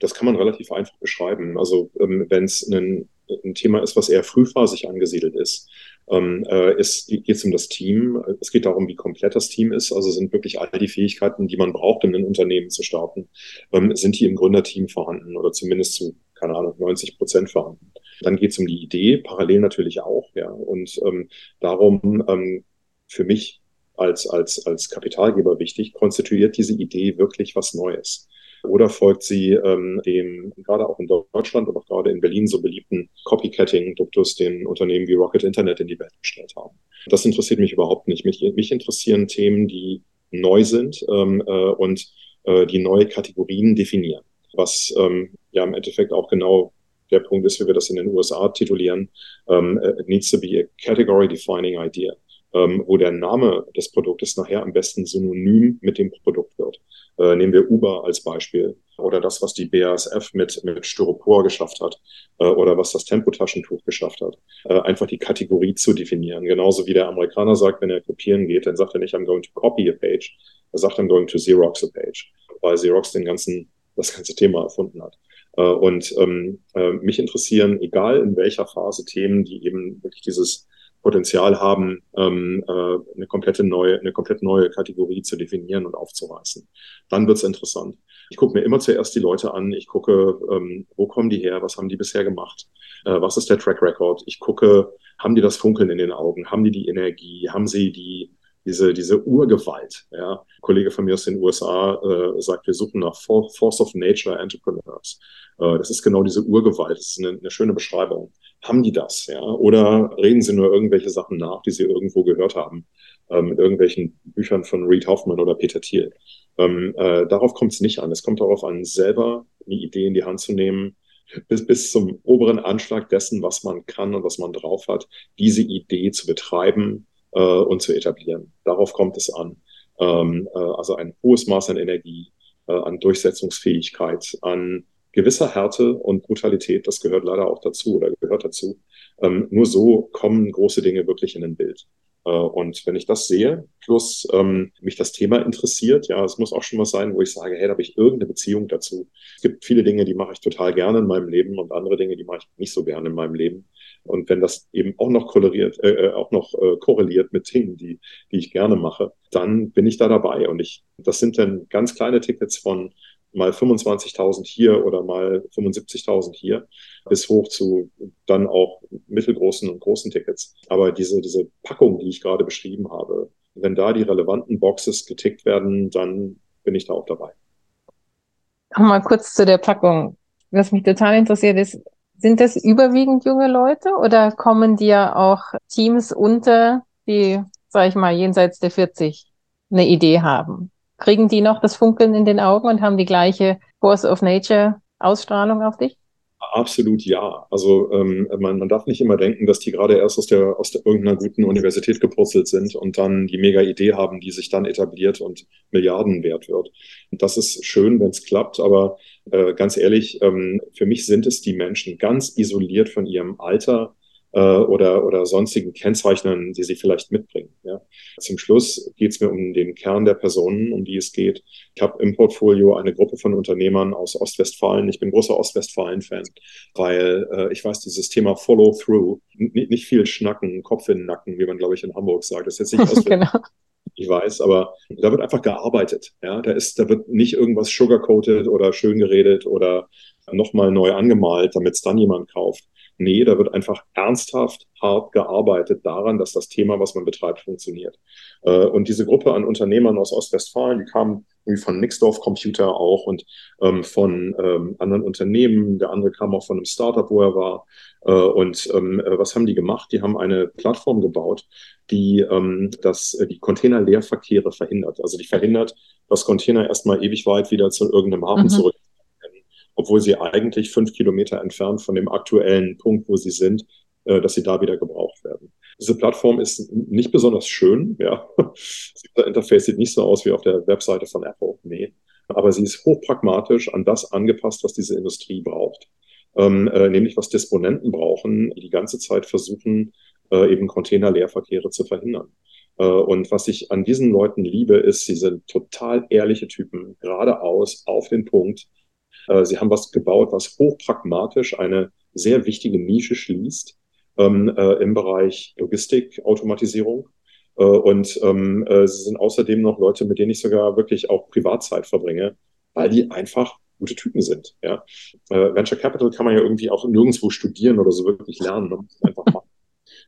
Das kann man relativ einfach beschreiben. Also ähm, wenn es ein, ein Thema ist, was eher frühphasig angesiedelt ist, ähm, äh, es geht es um das Team. Es geht darum, wie komplett das Team ist. Also sind wirklich all die Fähigkeiten, die man braucht, um ein Unternehmen zu starten, ähm, sind die im Gründerteam vorhanden oder zumindest zu, keine Ahnung, 90 Prozent vorhanden. Dann geht es um die Idee, parallel natürlich auch, ja. Und ähm, darum ähm, für mich als, als, als Kapitalgeber wichtig, konstituiert diese Idee wirklich was Neues. Oder folgt sie ähm, dem gerade auch in Deutschland und auch gerade in Berlin so beliebten Copycatting-Duktus, den Unternehmen wie Rocket Internet in die Welt gestellt haben? Das interessiert mich überhaupt nicht. Mich, mich interessieren Themen, die neu sind ähm, äh, und äh, die neue Kategorien definieren. Was ähm, ja im Endeffekt auch genau der Punkt ist, wie wir das in den USA titulieren, ähm, it needs to be a category defining idea ähm, wo der Name des Produktes nachher am besten synonym mit dem Produkt wird. Äh, nehmen wir Uber als Beispiel oder das, was die BASF mit, mit Styropor geschafft hat äh, oder was das Tempotaschentuch geschafft hat. Äh, einfach die Kategorie zu definieren. Genauso wie der Amerikaner sagt, wenn er kopieren geht, dann sagt er nicht, I'm going to copy a page, er sagt, I'm going to Xerox a page, weil Xerox den ganzen, das ganze Thema erfunden hat. Äh, und ähm, äh, mich interessieren, egal in welcher Phase, Themen, die eben wirklich dieses Potenzial haben, ähm, äh, eine komplette neue, eine komplett neue Kategorie zu definieren und aufzureißen. Dann wird's interessant. Ich gucke mir immer zuerst die Leute an. Ich gucke, ähm, wo kommen die her? Was haben die bisher gemacht? Äh, was ist der Track Record? Ich gucke, haben die das Funkeln in den Augen? Haben die die Energie? Haben sie die diese, diese Urgewalt. Ja. Ein Kollege von mir aus den USA äh, sagt, wir suchen nach Force of Nature Entrepreneurs. Äh, das ist genau diese Urgewalt. Das ist eine, eine schöne Beschreibung. Haben die das? Ja? Oder reden sie nur irgendwelche Sachen nach, die sie irgendwo gehört haben? Ähm, in irgendwelchen Büchern von Reed Hoffman oder Peter Thiel. Ähm, äh, darauf kommt es nicht an. Es kommt darauf an, selber eine Idee in die Hand zu nehmen, bis, bis zum oberen Anschlag dessen, was man kann und was man drauf hat, diese Idee zu betreiben äh, und zu etablieren. Darauf kommt es an. Ähm, äh, also ein hohes Maß an Energie, äh, an Durchsetzungsfähigkeit, an gewisser Härte und Brutalität, das gehört leider auch dazu oder gehört dazu. Ähm, nur so kommen große Dinge wirklich in ein Bild. Äh, und wenn ich das sehe, plus ähm, mich das Thema interessiert, ja, es muss auch schon was sein, wo ich sage, hey, da habe ich irgendeine Beziehung dazu. Es gibt viele Dinge, die mache ich total gerne in meinem Leben und andere Dinge, die mache ich nicht so gerne in meinem Leben. Und wenn das eben auch noch korreliert, äh, äh, auch noch äh, korreliert mit Dingen, die, die ich gerne mache, dann bin ich da dabei. Und ich, das sind dann ganz kleine Tickets von mal 25.000 hier oder mal 75.000 hier, bis hoch zu dann auch mittelgroßen und großen Tickets. Aber diese, diese Packung, die ich gerade beschrieben habe, wenn da die relevanten Boxes getickt werden, dann bin ich da auch dabei. Mal kurz zu der Packung. Was mich total interessiert ist, sind das überwiegend junge Leute oder kommen dir auch Teams unter, die, sag ich mal, jenseits der 40 eine Idee haben? Kriegen die noch das Funkeln in den Augen und haben die gleiche Force of Nature Ausstrahlung auf dich? Absolut ja. Also ähm, man, man darf nicht immer denken, dass die gerade erst aus der aus der irgendeiner guten Universität gepurzelt sind und dann die mega Idee haben, die sich dann etabliert und Milliarden wert wird. Und das ist schön, wenn es klappt, aber äh, ganz ehrlich, ähm, für mich sind es die Menschen ganz isoliert von ihrem Alter, äh, oder, oder sonstigen Kennzeichnern, die sie vielleicht mitbringen. Ja. Zum Schluss geht es mir um den Kern der Personen, um die es geht. Ich habe im Portfolio eine Gruppe von Unternehmern aus Ostwestfalen. Ich bin großer Ostwestfalen-Fan, weil äh, ich weiß, dieses Thema Follow-through, nicht viel schnacken, Kopf in den Nacken, wie man, glaube ich, in Hamburg sagt. Das ist jetzt nicht <laughs> genau. Ich weiß, aber da wird einfach gearbeitet. Ja, da ist, da wird nicht irgendwas sugarcoated oder schön geredet oder nochmal neu angemalt, damit es dann jemand kauft. Nee, da wird einfach ernsthaft hart gearbeitet daran, dass das Thema, was man betreibt, funktioniert. Äh, und diese Gruppe an Unternehmern aus Ostwestfalen, die kamen irgendwie von Nixdorf Computer auch und ähm, von ähm, anderen Unternehmen. Der andere kam auch von einem Startup, wo er war. Äh, und ähm, äh, was haben die gemacht? Die haben eine Plattform gebaut, die ähm, das, die Containerleerverkehre verhindert. Also die verhindert, dass Container erstmal ewig weit wieder zu irgendeinem Hafen mhm. zurück obwohl sie eigentlich fünf Kilometer entfernt von dem aktuellen Punkt, wo sie sind, äh, dass sie da wieder gebraucht werden. Diese Plattform ist nicht besonders schön. Ja. <laughs> Das Interface sieht nicht so aus wie auf der Webseite von Apple. Nee. Aber sie ist hochpragmatisch an das angepasst, was diese Industrie braucht. Ähm, äh, nämlich was Disponenten brauchen, die ganze Zeit versuchen, äh, eben Containerleerverkehre zu verhindern. Äh, und was ich an diesen Leuten liebe, ist, sie sind total ehrliche Typen, geradeaus, auf den Punkt, sie haben was gebaut, was hochpragmatisch eine sehr wichtige Nische schließt ähm, äh, im Bereich Logistik, Automatisierung. Äh, und ähm, äh, sie sind außerdem noch Leute, mit denen ich sogar wirklich auch Privatzeit verbringe, weil die einfach gute Typen sind. Ja? Äh, Venture Capital kann man ja irgendwie auch nirgendwo studieren oder so wirklich lernen. Man muss einfach machen.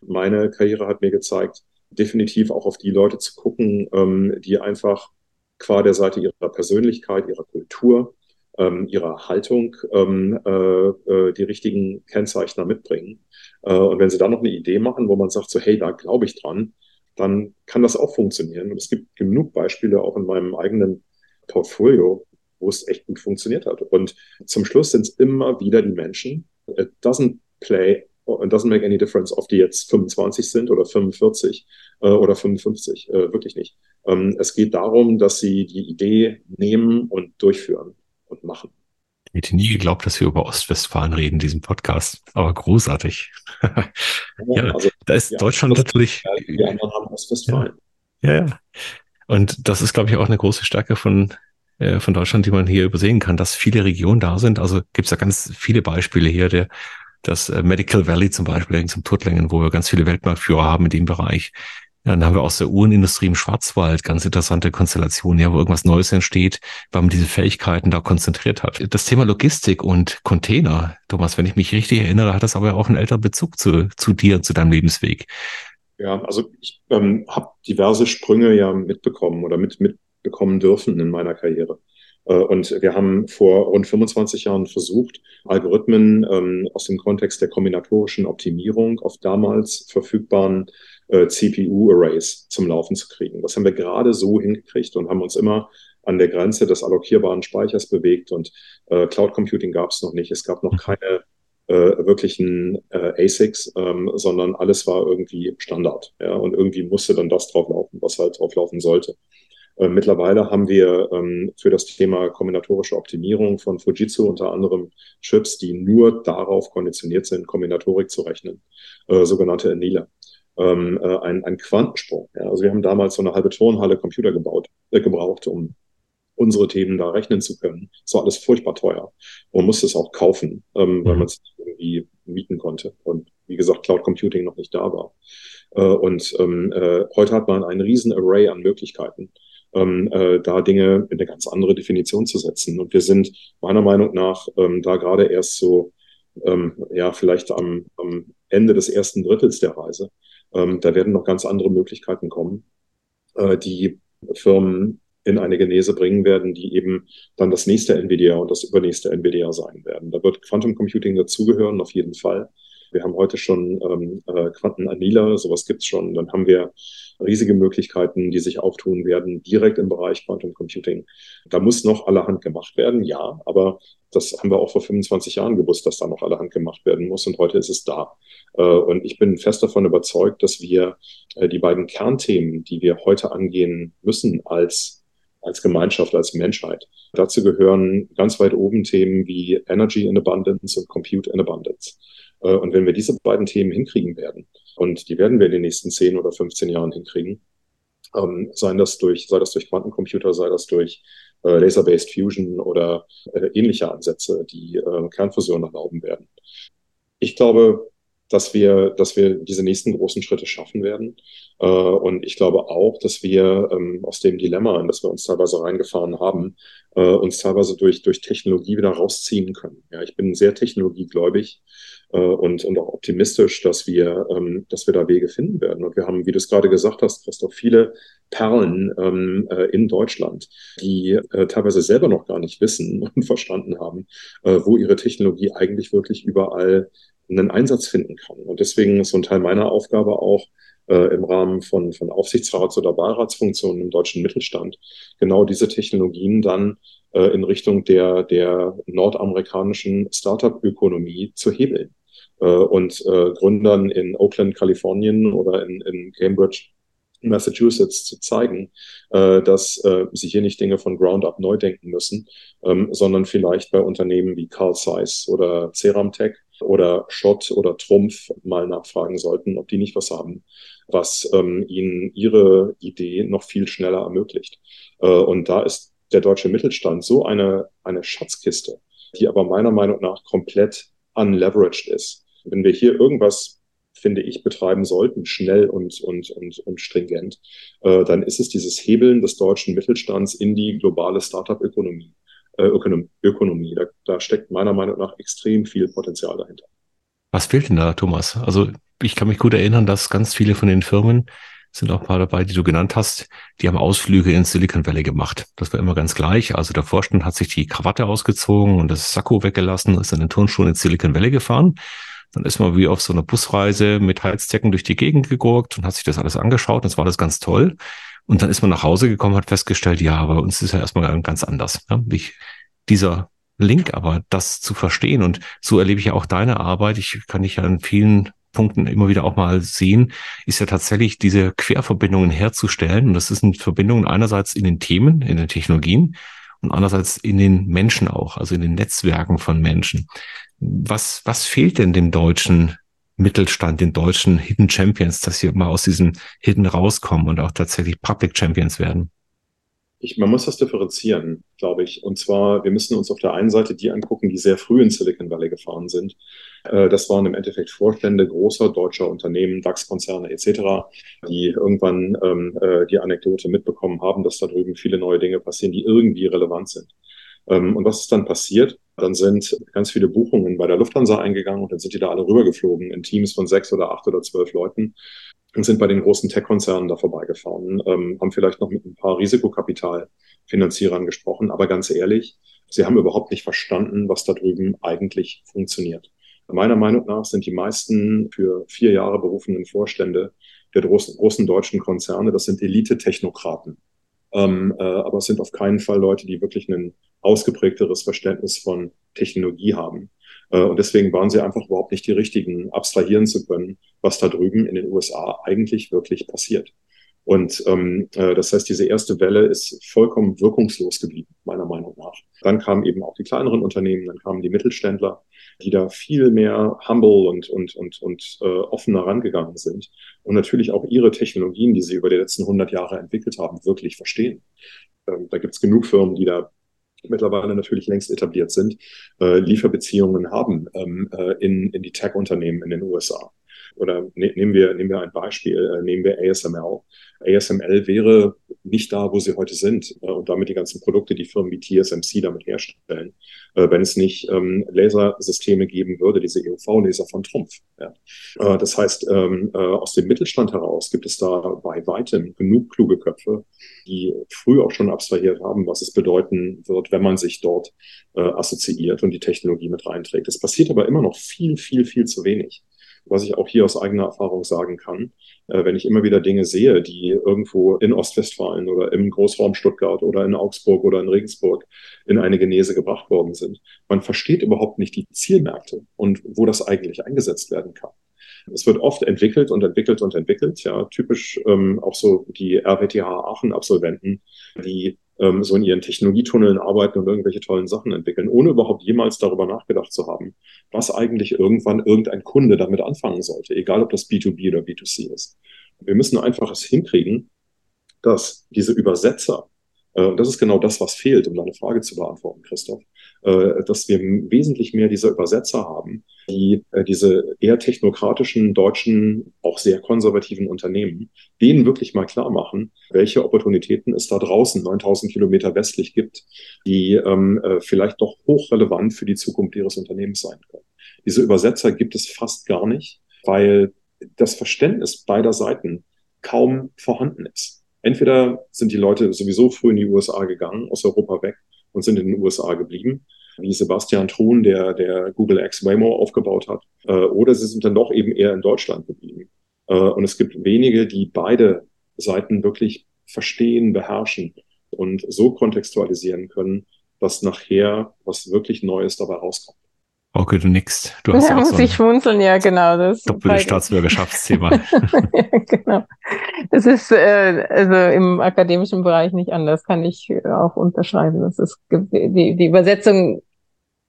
Meine Karriere hat mir gezeigt, definitiv auch auf die Leute zu gucken, ähm, die einfach qua der Seite ihrer Persönlichkeit, ihrer Kultur, ähm, ihrer Haltung ähm, äh, äh, die richtigen Kennzeichner mitbringen. Äh, und wenn sie dann noch eine Idee machen, wo man sagt, so hey, da glaube ich dran, dann kann das auch funktionieren. Und es gibt genug Beispiele auch in meinem eigenen Portfolio, wo es echt gut funktioniert hat. Und zum Schluss sind es immer wieder die Menschen. It doesn't play it doesn't make any difference, ob die jetzt 25 sind oder 45 äh, oder 55, äh, wirklich nicht. Ähm, es geht darum, dass sie die Idee nehmen und durchführen und machen. Ich hätte nie geglaubt, dass wir über Ostwestfalen reden in diesem Podcast, aber großartig. <laughs> ja, also, da ist ja, Deutschland natürlich. Die anderen haben Ostwestfalen. Ja, ja. Und das ist, glaube ich, auch eine große Stärke von, äh, von Deutschland, die man hier übersehen kann, dass viele Regionen da sind. Also gibt es ja ganz viele Beispiele hier. Der, das äh, Medical Valley zum Beispiel, zum Turtlängen, wo wir ganz viele Weltmarktführer haben in dem Bereich. Ja, dann haben wir aus der Uhrenindustrie im Schwarzwald ganz interessante Konstellationen, ja, wo irgendwas Neues entsteht, weil man diese Fähigkeiten da konzentriert hat. Das Thema Logistik und Container, Thomas, wenn ich mich richtig erinnere, hat das aber auch einen älteren Bezug zu, zu dir, zu deinem Lebensweg. Ja, also ich ähm, habe diverse Sprünge ja mitbekommen oder mit, mitbekommen dürfen in meiner Karriere. Äh, und wir haben vor rund 25 Jahren versucht, Algorithmen ähm, aus dem Kontext der kombinatorischen Optimierung auf damals verfügbaren äh, CPU-Arrays zum Laufen zu kriegen. Das haben wir gerade so hingekriegt und haben uns immer an der Grenze des allokierbaren Speichers bewegt und äh, Cloud Computing gab es noch nicht. Es gab noch mhm. keine äh, wirklichen äh, ASICs, ähm, sondern alles war irgendwie Standard. Ja, und irgendwie musste dann das drauf laufen, was halt drauf laufen sollte. Äh, mittlerweile haben wir ähm, für das Thema kombinatorische Optimierung von Fujitsu unter anderem Chips, die nur darauf konditioniert sind, Kombinatorik zu rechnen, äh, sogenannte Anila ähm, äh, ein, ein Quantensprung. Ja. Also wir haben damals so eine halbe Turnhalle Computer gebaut, äh, gebraucht, um unsere Themen da rechnen zu können. Das war alles furchtbar teuer. Man musste es auch kaufen, ähm, mhm. weil man es irgendwie mieten konnte. Und wie gesagt, Cloud Computing noch nicht da war. Äh, und ähm, äh, heute hat man einen riesen Array an Möglichkeiten, ähm, äh, da Dinge in eine ganz andere Definition zu setzen. Und wir sind meiner Meinung nach ähm, da gerade erst so, ähm, ja, vielleicht am, am Ende des ersten Drittels der Reise. Ähm, da werden noch ganz andere Möglichkeiten kommen, äh, die Firmen in eine Genese bringen werden, die eben dann das nächste NVIDIA und das übernächste NVIDIA sein werden. Da wird Quantum Computing dazugehören, auf jeden Fall. Wir haben heute schon ähm, äh, Quantenannealer, sowas gibt's schon. Dann haben wir riesige Möglichkeiten, die sich auftun werden, direkt im Bereich Quantum Computing. Da muss noch allerhand gemacht werden, ja, aber das haben wir auch vor 25 Jahren gewusst, dass da noch allerhand gemacht werden muss und heute ist es da. Äh, und ich bin fest davon überzeugt, dass wir äh, die beiden Kernthemen, die wir heute angehen müssen als als Gemeinschaft, als Menschheit. Dazu gehören ganz weit oben Themen wie Energy in Abundance und Compute in Abundance. Äh, und wenn wir diese beiden Themen hinkriegen werden, und die werden wir in den nächsten 10 oder 15 Jahren hinkriegen, ähm, sei das durch, sei das durch Quantencomputer, sei das durch äh, Laser-Based Fusion oder äh, ähnliche Ansätze, die äh, Kernfusion erlauben werden. Ich glaube, dass wir, dass wir diese nächsten großen Schritte schaffen werden. Äh, und ich glaube auch, dass wir ähm, aus dem Dilemma, in das wir uns teilweise reingefahren haben, äh, uns teilweise durch, durch Technologie wieder rausziehen können. Ja, ich bin sehr technologiegläubig äh, und, und auch optimistisch, dass wir, ähm, dass wir da Wege finden werden. Und wir haben, wie du es gerade gesagt hast, Christoph, viele Perlen ähm, äh, in Deutschland, die äh, teilweise selber noch gar nicht wissen <laughs> und verstanden haben, äh, wo ihre Technologie eigentlich wirklich überall einen Einsatz finden kann. Und deswegen ist so ein Teil meiner Aufgabe auch, äh, im Rahmen von, von Aufsichtsrats- oder Beiratsfunktionen im deutschen Mittelstand genau diese Technologien dann äh, in Richtung der, der nordamerikanischen Startup-Ökonomie zu hebeln. Äh, und äh, Gründern in Oakland, Kalifornien oder in, in Cambridge, Massachusetts zu zeigen, äh, dass äh, sie hier nicht Dinge von Ground up neu denken müssen, ähm, sondern vielleicht bei Unternehmen wie Carl Zeiss oder Ceramtech oder Schott oder Trumpf mal nachfragen sollten, ob die nicht was haben, was ähm, ihnen ihre Idee noch viel schneller ermöglicht. Äh, und da ist der deutsche Mittelstand so eine, eine Schatzkiste, die aber meiner Meinung nach komplett unleveraged ist. Wenn wir hier irgendwas, finde ich, betreiben sollten, schnell und, und, und, und stringent, äh, dann ist es dieses Hebeln des deutschen Mittelstands in die globale Startup-Ökonomie. Äh, Ökonomie. Da, da steckt meiner Meinung nach extrem viel Potenzial dahinter. Was fehlt denn da, Thomas? Also ich kann mich gut erinnern, dass ganz viele von den Firmen, sind auch ein paar dabei, die du genannt hast, die haben Ausflüge in Silicon Valley gemacht. Das war immer ganz gleich. Also der Vorstand hat sich die Krawatte ausgezogen und das Sakko weggelassen, ist in den Turnschuhen in Silicon Valley gefahren. Dann ist man wie auf so einer Busreise mit Heizdecken durch die Gegend gegurkt und hat sich das alles angeschaut. Das war das ganz toll. Und dann ist man nach Hause gekommen, hat festgestellt, ja, bei uns ist ja erstmal ganz anders. Ja, ich, dieser Link, aber das zu verstehen und so erlebe ich ja auch deine Arbeit. Ich kann dich ja in vielen Punkten immer wieder auch mal sehen, ist ja tatsächlich diese Querverbindungen herzustellen. Und das sind Verbindungen einerseits in den Themen, in den Technologien und andererseits in den Menschen auch, also in den Netzwerken von Menschen. Was, was fehlt denn dem deutschen Mittelstand, den deutschen Hidden Champions, dass sie mal aus diesem Hidden rauskommen und auch tatsächlich Public Champions werden? Ich, man muss das differenzieren, glaube ich. Und zwar, wir müssen uns auf der einen Seite die angucken, die sehr früh in Silicon Valley gefahren sind. Äh, das waren im Endeffekt Vorstände großer deutscher Unternehmen, DAX-Konzerne etc., die irgendwann ähm, äh, die Anekdote mitbekommen haben, dass da drüben viele neue Dinge passieren, die irgendwie relevant sind. Ähm, und was ist dann passiert? Dann sind ganz viele Buchungen bei der Lufthansa eingegangen und dann sind die da alle rübergeflogen in Teams von sechs oder acht oder zwölf Leuten und sind bei den großen Tech-Konzernen da vorbeigefahren, ähm, haben vielleicht noch mit ein paar Risikokapitalfinanzierern gesprochen, aber ganz ehrlich, sie haben überhaupt nicht verstanden, was da drüben eigentlich funktioniert. Meiner Meinung nach sind die meisten für vier Jahre berufenen Vorstände der großen, großen deutschen Konzerne, das sind Elite-Technokraten. Ähm, äh, aber es sind auf keinen Fall Leute, die wirklich ein ausgeprägteres Verständnis von Technologie haben. Äh, und deswegen waren sie einfach überhaupt nicht die richtigen, abstrahieren zu können, was da drüben in den USA eigentlich wirklich passiert. Und ähm, äh, das heißt, diese erste Welle ist vollkommen wirkungslos geblieben, meiner Meinung nach. Dann kamen eben auch die kleineren Unternehmen, dann kamen die Mittelständler, die da viel mehr humble und, und, und, und äh, offener rangegangen sind und natürlich auch ihre Technologien, die sie über die letzten 100 Jahre entwickelt haben, wirklich verstehen. Ähm, da gibt es genug Firmen, die da mittlerweile natürlich längst etabliert sind, äh, Lieferbeziehungen haben ähm, äh, in, in die Tech-Unternehmen in den USA. Oder ne, nehmen, wir, nehmen wir ein Beispiel, äh, nehmen wir ASML. ASML wäre nicht da, wo sie heute sind äh, und damit die ganzen Produkte, die Firmen wie TSMC damit herstellen, äh, wenn es nicht ähm, Lasersysteme geben würde, diese EUV-Laser von Trumpf. Ja. Äh, das heißt, ähm, äh, aus dem Mittelstand heraus gibt es da bei weitem genug kluge Köpfe, die früh auch schon abstrahiert haben, was es bedeuten wird, wenn man sich dort äh, assoziiert und die Technologie mit reinträgt. Es passiert aber immer noch viel, viel, viel zu wenig. Was ich auch hier aus eigener Erfahrung sagen kann, äh, wenn ich immer wieder Dinge sehe, die irgendwo in Ostwestfalen oder im Großraum Stuttgart oder in Augsburg oder in Regensburg in eine Genese gebracht worden sind. Man versteht überhaupt nicht die Zielmärkte und wo das eigentlich eingesetzt werden kann. Es wird oft entwickelt und entwickelt und entwickelt. Ja, typisch ähm, auch so die RWTH Aachen-Absolventen, die ähm, so in ihren Technologietunneln arbeiten und irgendwelche tollen Sachen entwickeln, ohne überhaupt jemals darüber nachgedacht zu haben, was eigentlich irgendwann irgendein Kunde damit anfangen sollte, egal ob das B2B oder B2C ist. Wir müssen einfach es hinkriegen, dass diese Übersetzer, äh, das ist genau das, was fehlt, um deine Frage zu beantworten, Christoph, dass wir wesentlich mehr dieser Übersetzer haben, die äh, diese eher technokratischen deutschen, auch sehr konservativen Unternehmen, denen wirklich mal klar machen, welche Opportunitäten es da draußen 9000 Kilometer westlich gibt, die ähm, äh, vielleicht doch hochrelevant für die Zukunft ihres Unternehmens sein können. Diese Übersetzer gibt es fast gar nicht, weil das Verständnis beider Seiten kaum vorhanden ist. Entweder sind die Leute sowieso früh in die USA gegangen, aus Europa weg und sind in den USA geblieben, wie Sebastian Thun, der, der Google X Waymo aufgebaut hat, äh, oder sie sind dann doch eben eher in Deutschland geblieben. Äh, und es gibt wenige, die beide Seiten wirklich verstehen, beherrschen und so kontextualisieren können, dass nachher was wirklich Neues dabei rauskommt. Okay, du nix. Du <laughs> hast ja, muss so ich schmunzeln, ja, genau. Das doppelte Staatsbürgerschaftsthema. <laughs> ja, genau. Das ist äh, also im akademischen Bereich nicht anders, kann ich auch unterschreiben. Das ist die, die Übersetzung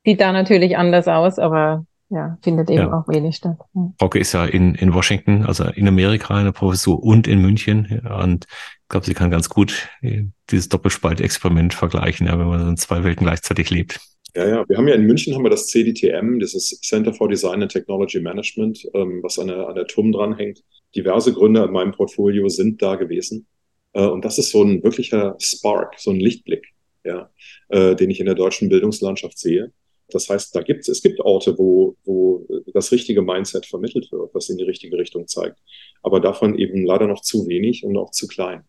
sieht da natürlich anders aus, aber ja, findet eben ja. auch wenig statt. Ja. Frauke ist ja in, in Washington, also in Amerika eine Professur und in München. Und ich glaube, sie kann ganz gut äh, dieses Doppelspalt-Experiment vergleichen, ja, wenn man so in zwei Welten gleichzeitig lebt. Ja, ja. Wir haben ja in München haben wir das CDTM, dieses Center for Design and Technology Management, ähm, was an der, an der TUM dranhängt. Diverse Gründer in meinem Portfolio sind da gewesen. Äh, und das ist so ein wirklicher Spark, so ein Lichtblick, ja, äh, den ich in der deutschen Bildungslandschaft sehe. Das heißt, da gibt es gibt Orte, wo, wo das richtige Mindset vermittelt wird, was in die richtige Richtung zeigt. Aber davon eben leider noch zu wenig und auch zu klein.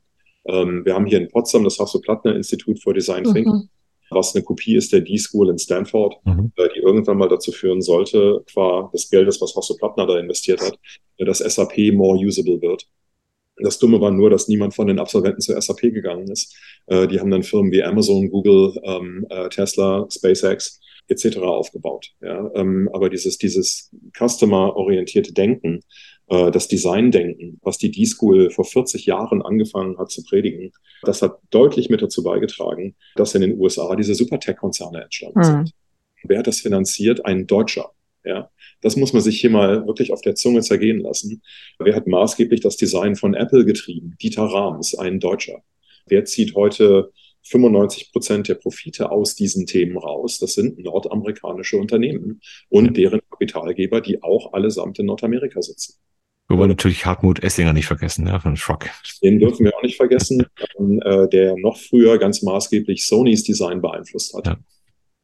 Ähm, wir haben hier in Potsdam das Hasso-Plattner-Institut for Design Thinking. Was eine Kopie ist der D-School in Stanford, mhm. äh, die irgendwann mal dazu führen sollte, qua des Geldes, was Hasso Plattner da investiert hat, äh, dass SAP more usable wird. Das Dumme war nur, dass niemand von den Absolventen zur SAP gegangen ist. Äh, die haben dann Firmen wie Amazon, Google, ähm, äh, Tesla, SpaceX etc. aufgebaut. Ja? Ähm, aber dieses, dieses customer-orientierte Denken das Designdenken, was die D-School vor 40 Jahren angefangen hat zu predigen, das hat deutlich mit dazu beigetragen, dass in den USA diese Super-Tech-Konzerne entstanden mhm. sind. Wer hat das finanziert? Ein Deutscher. Ja, das muss man sich hier mal wirklich auf der Zunge zergehen lassen. Wer hat maßgeblich das Design von Apple getrieben? Dieter Rahms, ein Deutscher. Wer zieht heute 95 Prozent der Profite aus diesen Themen raus? Das sind nordamerikanische Unternehmen und deren Kapitalgeber, die auch allesamt in Nordamerika sitzen. Wir wollen natürlich Hartmut Essinger nicht vergessen, ja, von Schrock. Den dürfen wir auch nicht vergessen, <laughs> äh, der noch früher ganz maßgeblich Sonys Design beeinflusst hat. Ja.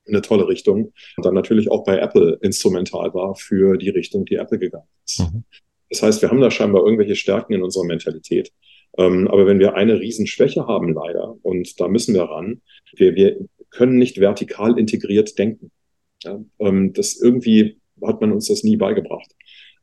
Eine tolle Richtung. Und dann natürlich auch bei Apple instrumental war für die Richtung, die Apple gegangen ist. Mhm. Das heißt, wir haben da scheinbar irgendwelche Stärken in unserer Mentalität. Ähm, aber wenn wir eine Riesenschwäche haben, leider, und da müssen wir ran, wir, wir können nicht vertikal integriert denken. Ja, ähm, das irgendwie hat man uns das nie beigebracht.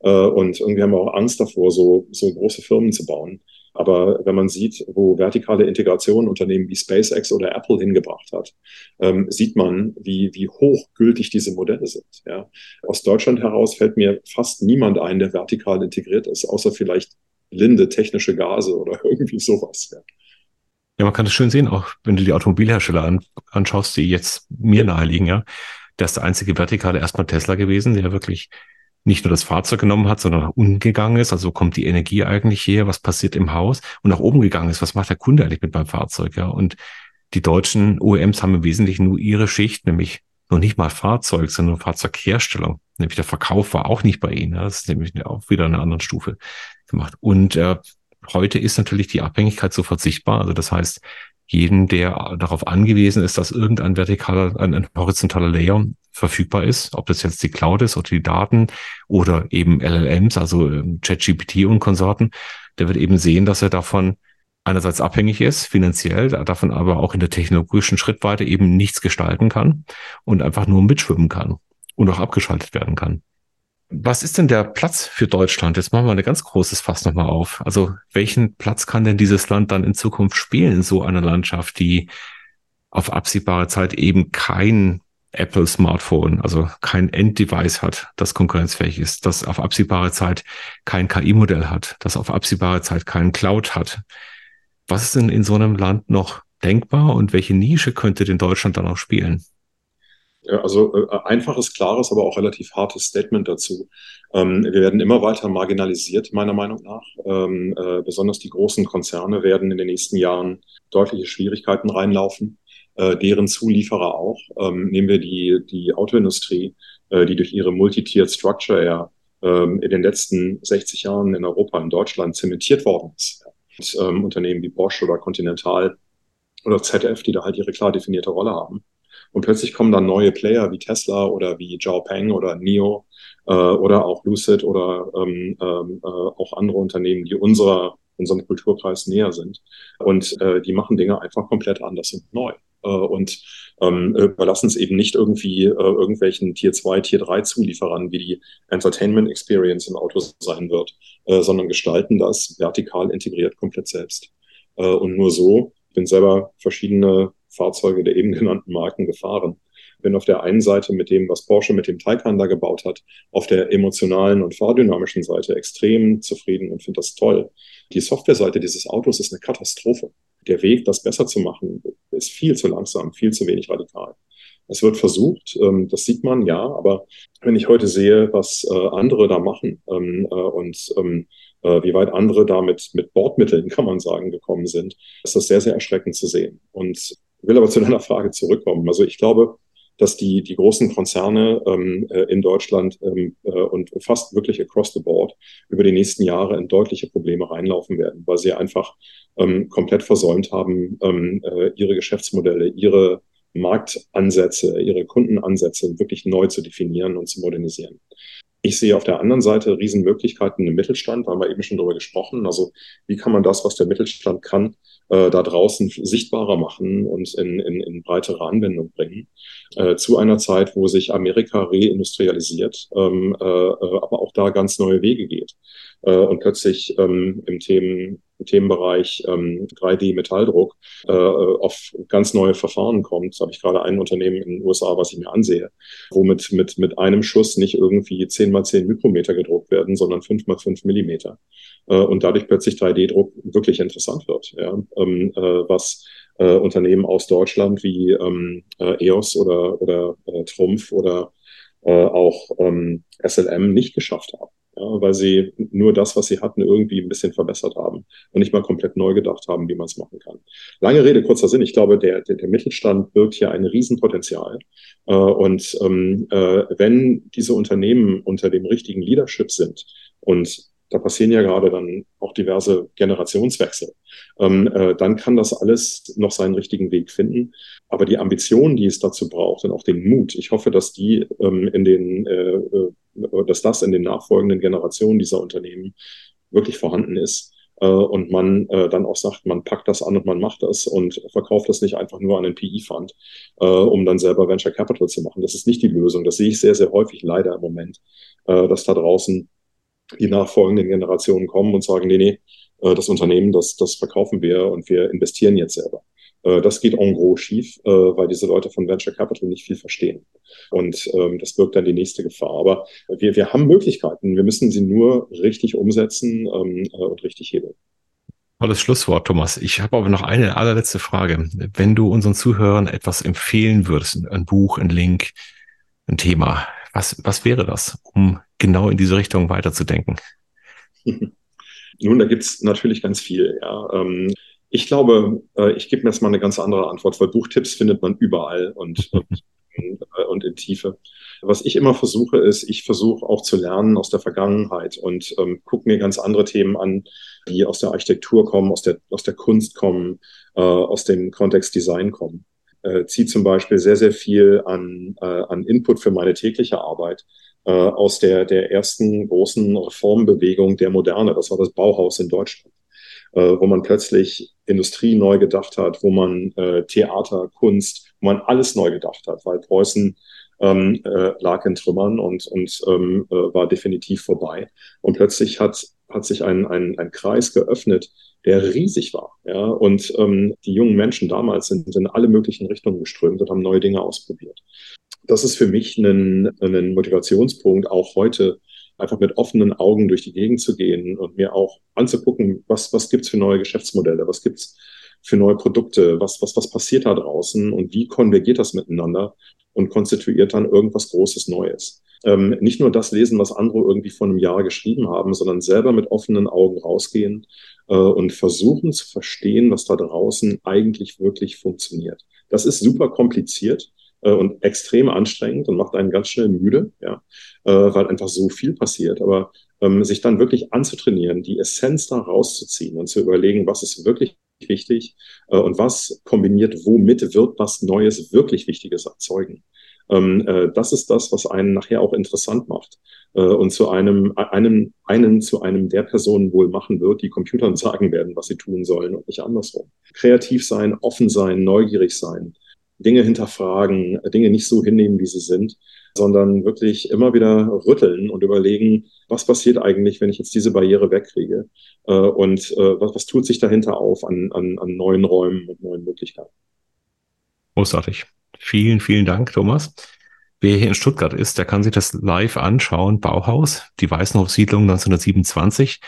Äh, und irgendwie haben wir auch Angst davor, so, so große Firmen zu bauen. Aber wenn man sieht, wo vertikale Integration Unternehmen wie SpaceX oder Apple hingebracht hat, ähm, sieht man, wie, wie hochgültig diese Modelle sind. Ja. Aus Deutschland heraus fällt mir fast niemand ein, der vertikal integriert ist, außer vielleicht Linde technische Gase oder <laughs> irgendwie sowas. Ja. Ja, man kann das schön sehen, auch wenn du die Automobilhersteller an, anschaust, die jetzt mir naheliegen, ja. Der ist der einzige Vertikale erstmal Tesla gewesen, der wirklich nicht nur das Fahrzeug genommen hat, sondern auch umgegangen ist. Also kommt die Energie eigentlich her? Was passiert im Haus? Und nach oben gegangen ist. Was macht der Kunde eigentlich mit meinem Fahrzeug? Ja, und die deutschen OEMs haben im Wesentlichen nur ihre Schicht, nämlich noch nicht mal Fahrzeug, sondern Fahrzeugherstellung. Nämlich der Verkauf war auch nicht bei ihnen. Ja. Das ist nämlich auch wieder eine andere Stufe gemacht. Und äh, heute ist natürlich die Abhängigkeit so verzichtbar. Also das heißt, jeden, der darauf angewiesen ist, dass irgendein vertikaler, ein, ein horizontaler Layer verfügbar ist, ob das jetzt die Cloud ist oder die Daten oder eben LLMs, also ähm, ChatGPT und Konsorten, der wird eben sehen, dass er davon einerseits abhängig ist, finanziell, davon aber auch in der technologischen Schrittweite eben nichts gestalten kann und einfach nur mitschwimmen kann und auch abgeschaltet werden kann. Was ist denn der Platz für Deutschland? Jetzt machen wir ein ganz großes Fass nochmal auf. Also welchen Platz kann denn dieses Land dann in Zukunft spielen so einer Landschaft, die auf absehbare Zeit eben kein Apple Smartphone, also kein Enddevice hat, das konkurrenzfähig ist, das auf absehbare Zeit kein KI-Modell hat, das auf absehbare Zeit kein Cloud hat. Was ist denn in so einem Land noch denkbar und welche Nische könnte denn Deutschland dann auch spielen? Also äh, einfaches, klares, aber auch relativ hartes Statement dazu. Ähm, wir werden immer weiter marginalisiert, meiner Meinung nach. Ähm, äh, besonders die großen Konzerne werden in den nächsten Jahren deutliche Schwierigkeiten reinlaufen, äh, deren Zulieferer auch. Ähm, nehmen wir die, die Autoindustrie, äh, die durch ihre Multi-Tiered Structure ja ähm, in den letzten 60 Jahren in Europa, in Deutschland zementiert worden ist. Und, ähm, Unternehmen wie Bosch oder Continental oder ZF, die da halt ihre klar definierte Rolle haben. Und plötzlich kommen dann neue Player wie Tesla oder wie Xiaopeng oder NIO äh, oder auch Lucid oder ähm, ähm, äh, auch andere Unternehmen, die unserer, unserem Kulturkreis näher sind. Und äh, die machen Dinge einfach komplett anders und neu. Äh, und ähm, überlassen es eben nicht irgendwie äh, irgendwelchen Tier 2, Tier 3 Zulieferern, wie die Entertainment Experience im Auto sein wird, äh, sondern gestalten das vertikal integriert komplett selbst. Äh, und nur so, ich bin selber verschiedene Fahrzeuge der eben genannten Marken gefahren. Bin auf der einen Seite mit dem, was Porsche mit dem Taycan da gebaut hat, auf der emotionalen und fahrdynamischen Seite extrem zufrieden und finde das toll. Die Softwareseite dieses Autos ist eine Katastrophe. Der Weg, das besser zu machen, ist viel zu langsam, viel zu wenig radikal. Es wird versucht, ähm, das sieht man, ja, aber wenn ich heute sehe, was äh, andere da machen ähm, äh, und ähm, äh, wie weit andere da mit, mit Bordmitteln, <laughs> kann man sagen, gekommen sind, ist das sehr, sehr erschreckend zu sehen. Und will aber zu deiner Frage zurückkommen. Also ich glaube, dass die, die großen Konzerne ähm, äh, in Deutschland ähm, äh, und fast wirklich across the board über die nächsten Jahre in deutliche Probleme reinlaufen werden, weil sie einfach ähm, komplett versäumt haben, ähm, äh, ihre Geschäftsmodelle, ihre Marktansätze, ihre Kundenansätze wirklich neu zu definieren und zu modernisieren. Ich sehe auf der anderen Seite Riesenmöglichkeiten im Mittelstand, da haben wir eben schon drüber gesprochen. Also wie kann man das, was der Mittelstand kann, äh, da draußen sichtbarer machen und in, in, in breitere Anwendung bringen. Äh, zu einer Zeit, wo sich Amerika reindustrialisiert, ähm, äh, äh aber auch da ganz neue Wege geht. Äh, und plötzlich ähm, im Themen Themenbereich ähm, 3D-Metalldruck äh, auf ganz neue Verfahren kommt. Da habe ich gerade ein Unternehmen in den USA, was ich mir ansehe, womit mit, mit einem Schuss nicht irgendwie 10 mal 10 Mikrometer gedruckt werden, sondern 5 mal 5 Millimeter. Äh, und dadurch plötzlich 3D-Druck wirklich interessant wird. Ja? Ähm, äh, was äh, Unternehmen aus Deutschland wie ähm, äh, EOS oder, oder äh, Trumpf oder äh, auch ähm, SLM nicht geschafft haben ja, weil sie nur das, was sie hatten, irgendwie ein bisschen verbessert haben und nicht mal komplett neu gedacht haben, wie man es machen kann. Lange Rede, kurzer Sinn. Ich glaube, der, der, der Mittelstand birgt hier ein Riesenpotenzial. Äh, und ähm, äh, wenn diese Unternehmen unter dem richtigen Leadership sind und da passieren ja gerade dann auch diverse Generationswechsel. Ähm, äh, dann kann das alles noch seinen richtigen Weg finden. Aber die Ambition, die es dazu braucht und auch den Mut, ich hoffe, dass die ähm, in den, äh, äh, dass das in den nachfolgenden Generationen dieser Unternehmen wirklich vorhanden ist. Äh, und man äh, dann auch sagt, man packt das an und man macht das und verkauft das nicht einfach nur an den PI-Fund, äh, um dann selber Venture Capital zu machen. Das ist nicht die Lösung. Das sehe ich sehr, sehr häufig leider im Moment, äh, dass da draußen die nachfolgenden Generationen kommen und sagen, nee, nee, äh, das Unternehmen, das, das verkaufen wir und wir investieren jetzt selber. Äh, das geht en gros schief, äh, weil diese Leute von Venture Capital nicht viel verstehen. Und ähm, das birgt dann die nächste Gefahr. Aber wir, wir haben Möglichkeiten. Wir müssen sie nur richtig umsetzen ähm, und richtig hebeln. Tolles Schlusswort, Thomas. Ich habe aber noch eine allerletzte Frage. Wenn du unseren Zuhörern etwas empfehlen würdest, ein Buch, ein Link, ein Thema, was, was wäre das, um genau in diese Richtung weiterzudenken? <laughs> Nun, da gibt's natürlich ganz viel. Ja. Ähm, ich glaube, äh, ich gebe mir jetzt mal eine ganz andere Antwort, weil Buchtipps findet man überall und, <laughs> und, äh, und in Tiefe. Was ich immer versuche, ist, ich versuche auch zu lernen aus der Vergangenheit und ähm, gucke mir ganz andere Themen an, die aus der Architektur kommen, aus der, aus der Kunst kommen, äh, aus dem Kontext Design kommen äh, ziehe zum Beispiel sehr, sehr viel an, äh, an Input für meine tägliche Arbeit äh, aus der, der ersten großen Reformbewegung der Moderne. Das war das Bauhaus in Deutschland, äh, wo man plötzlich Industrie neu gedacht hat, wo man äh, Theater, Kunst, wo man alles neu gedacht hat, weil Preußen ähm, äh, lag in Trümmern und, und ähm, äh, war definitiv vorbei. Und plötzlich hat, hat sich ein, ein, ein Kreis geöffnet, der riesig war. Ja? Und ähm, die jungen Menschen damals sind in alle möglichen Richtungen geströmt und haben neue Dinge ausprobiert. Das ist für mich ein, ein Motivationspunkt, auch heute einfach mit offenen Augen durch die Gegend zu gehen und mir auch anzugucken, was, was gibt's für neue Geschäftsmodelle, was gibt's für neue Produkte, was, was, was passiert da draußen und wie konvergiert das miteinander und konstituiert dann irgendwas Großes Neues. Ähm, nicht nur das lesen, was andere irgendwie vor einem Jahr geschrieben haben, sondern selber mit offenen Augen rausgehen äh, und versuchen zu verstehen, was da draußen eigentlich wirklich funktioniert. Das ist super kompliziert äh, und extrem anstrengend und macht einen ganz schnell müde, ja, äh, weil einfach so viel passiert. Aber ähm, sich dann wirklich anzutrainieren, die Essenz da rauszuziehen und zu überlegen, was ist wirklich wichtig äh, und was kombiniert womit wird was Neues, wirklich Wichtiges erzeugen. Ähm, äh, das ist das, was einen nachher auch interessant macht äh, und zu einem, einem, einen zu einem der Personen wohl machen wird, die Computern <laughs> sagen werden, was sie tun sollen und nicht andersrum. Kreativ sein, offen sein, neugierig sein, Dinge hinterfragen, Dinge nicht so hinnehmen, wie sie sind, sondern wirklich immer wieder rütteln und überlegen, was passiert eigentlich, wenn ich jetzt diese Barriere wegkriege äh, und äh, was, was tut sich dahinter auf an, an, an neuen Räumen und neuen Möglichkeiten. Großartig. Vielen, vielen Dank, Thomas. Wer hier in Stuttgart ist, der kann sich das live anschauen. Bauhaus, die Weißenhof-Siedlung 1927.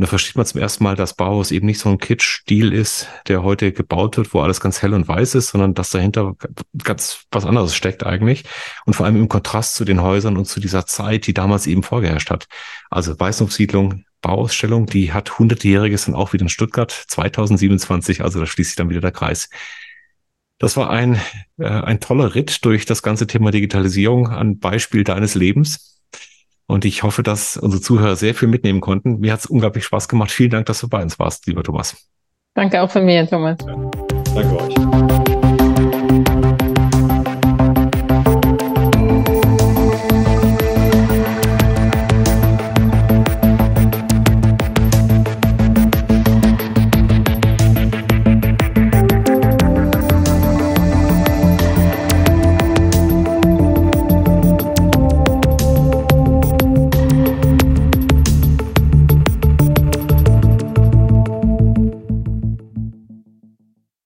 Und da versteht man zum ersten Mal, dass Bauhaus eben nicht so ein Kitsch-Stil ist, der heute gebaut wird, wo alles ganz hell und weiß ist, sondern dass dahinter ganz was anderes steckt eigentlich. Und vor allem im Kontrast zu den Häusern und zu dieser Zeit, die damals eben vorgeherrscht hat. Also Weißenhof-Siedlung, Bauausstellung, die hat hundertjähriges dann auch wieder in Stuttgart 2027. Also da schließt sich dann wieder der Kreis. Das war ein, äh, ein toller Ritt durch das ganze Thema Digitalisierung an Beispiel deines Lebens. Und ich hoffe, dass unsere Zuhörer sehr viel mitnehmen konnten. Mir hat es unglaublich Spaß gemacht. Vielen Dank, dass du bei uns warst, lieber Thomas. Danke auch von mir, Thomas. Danke euch.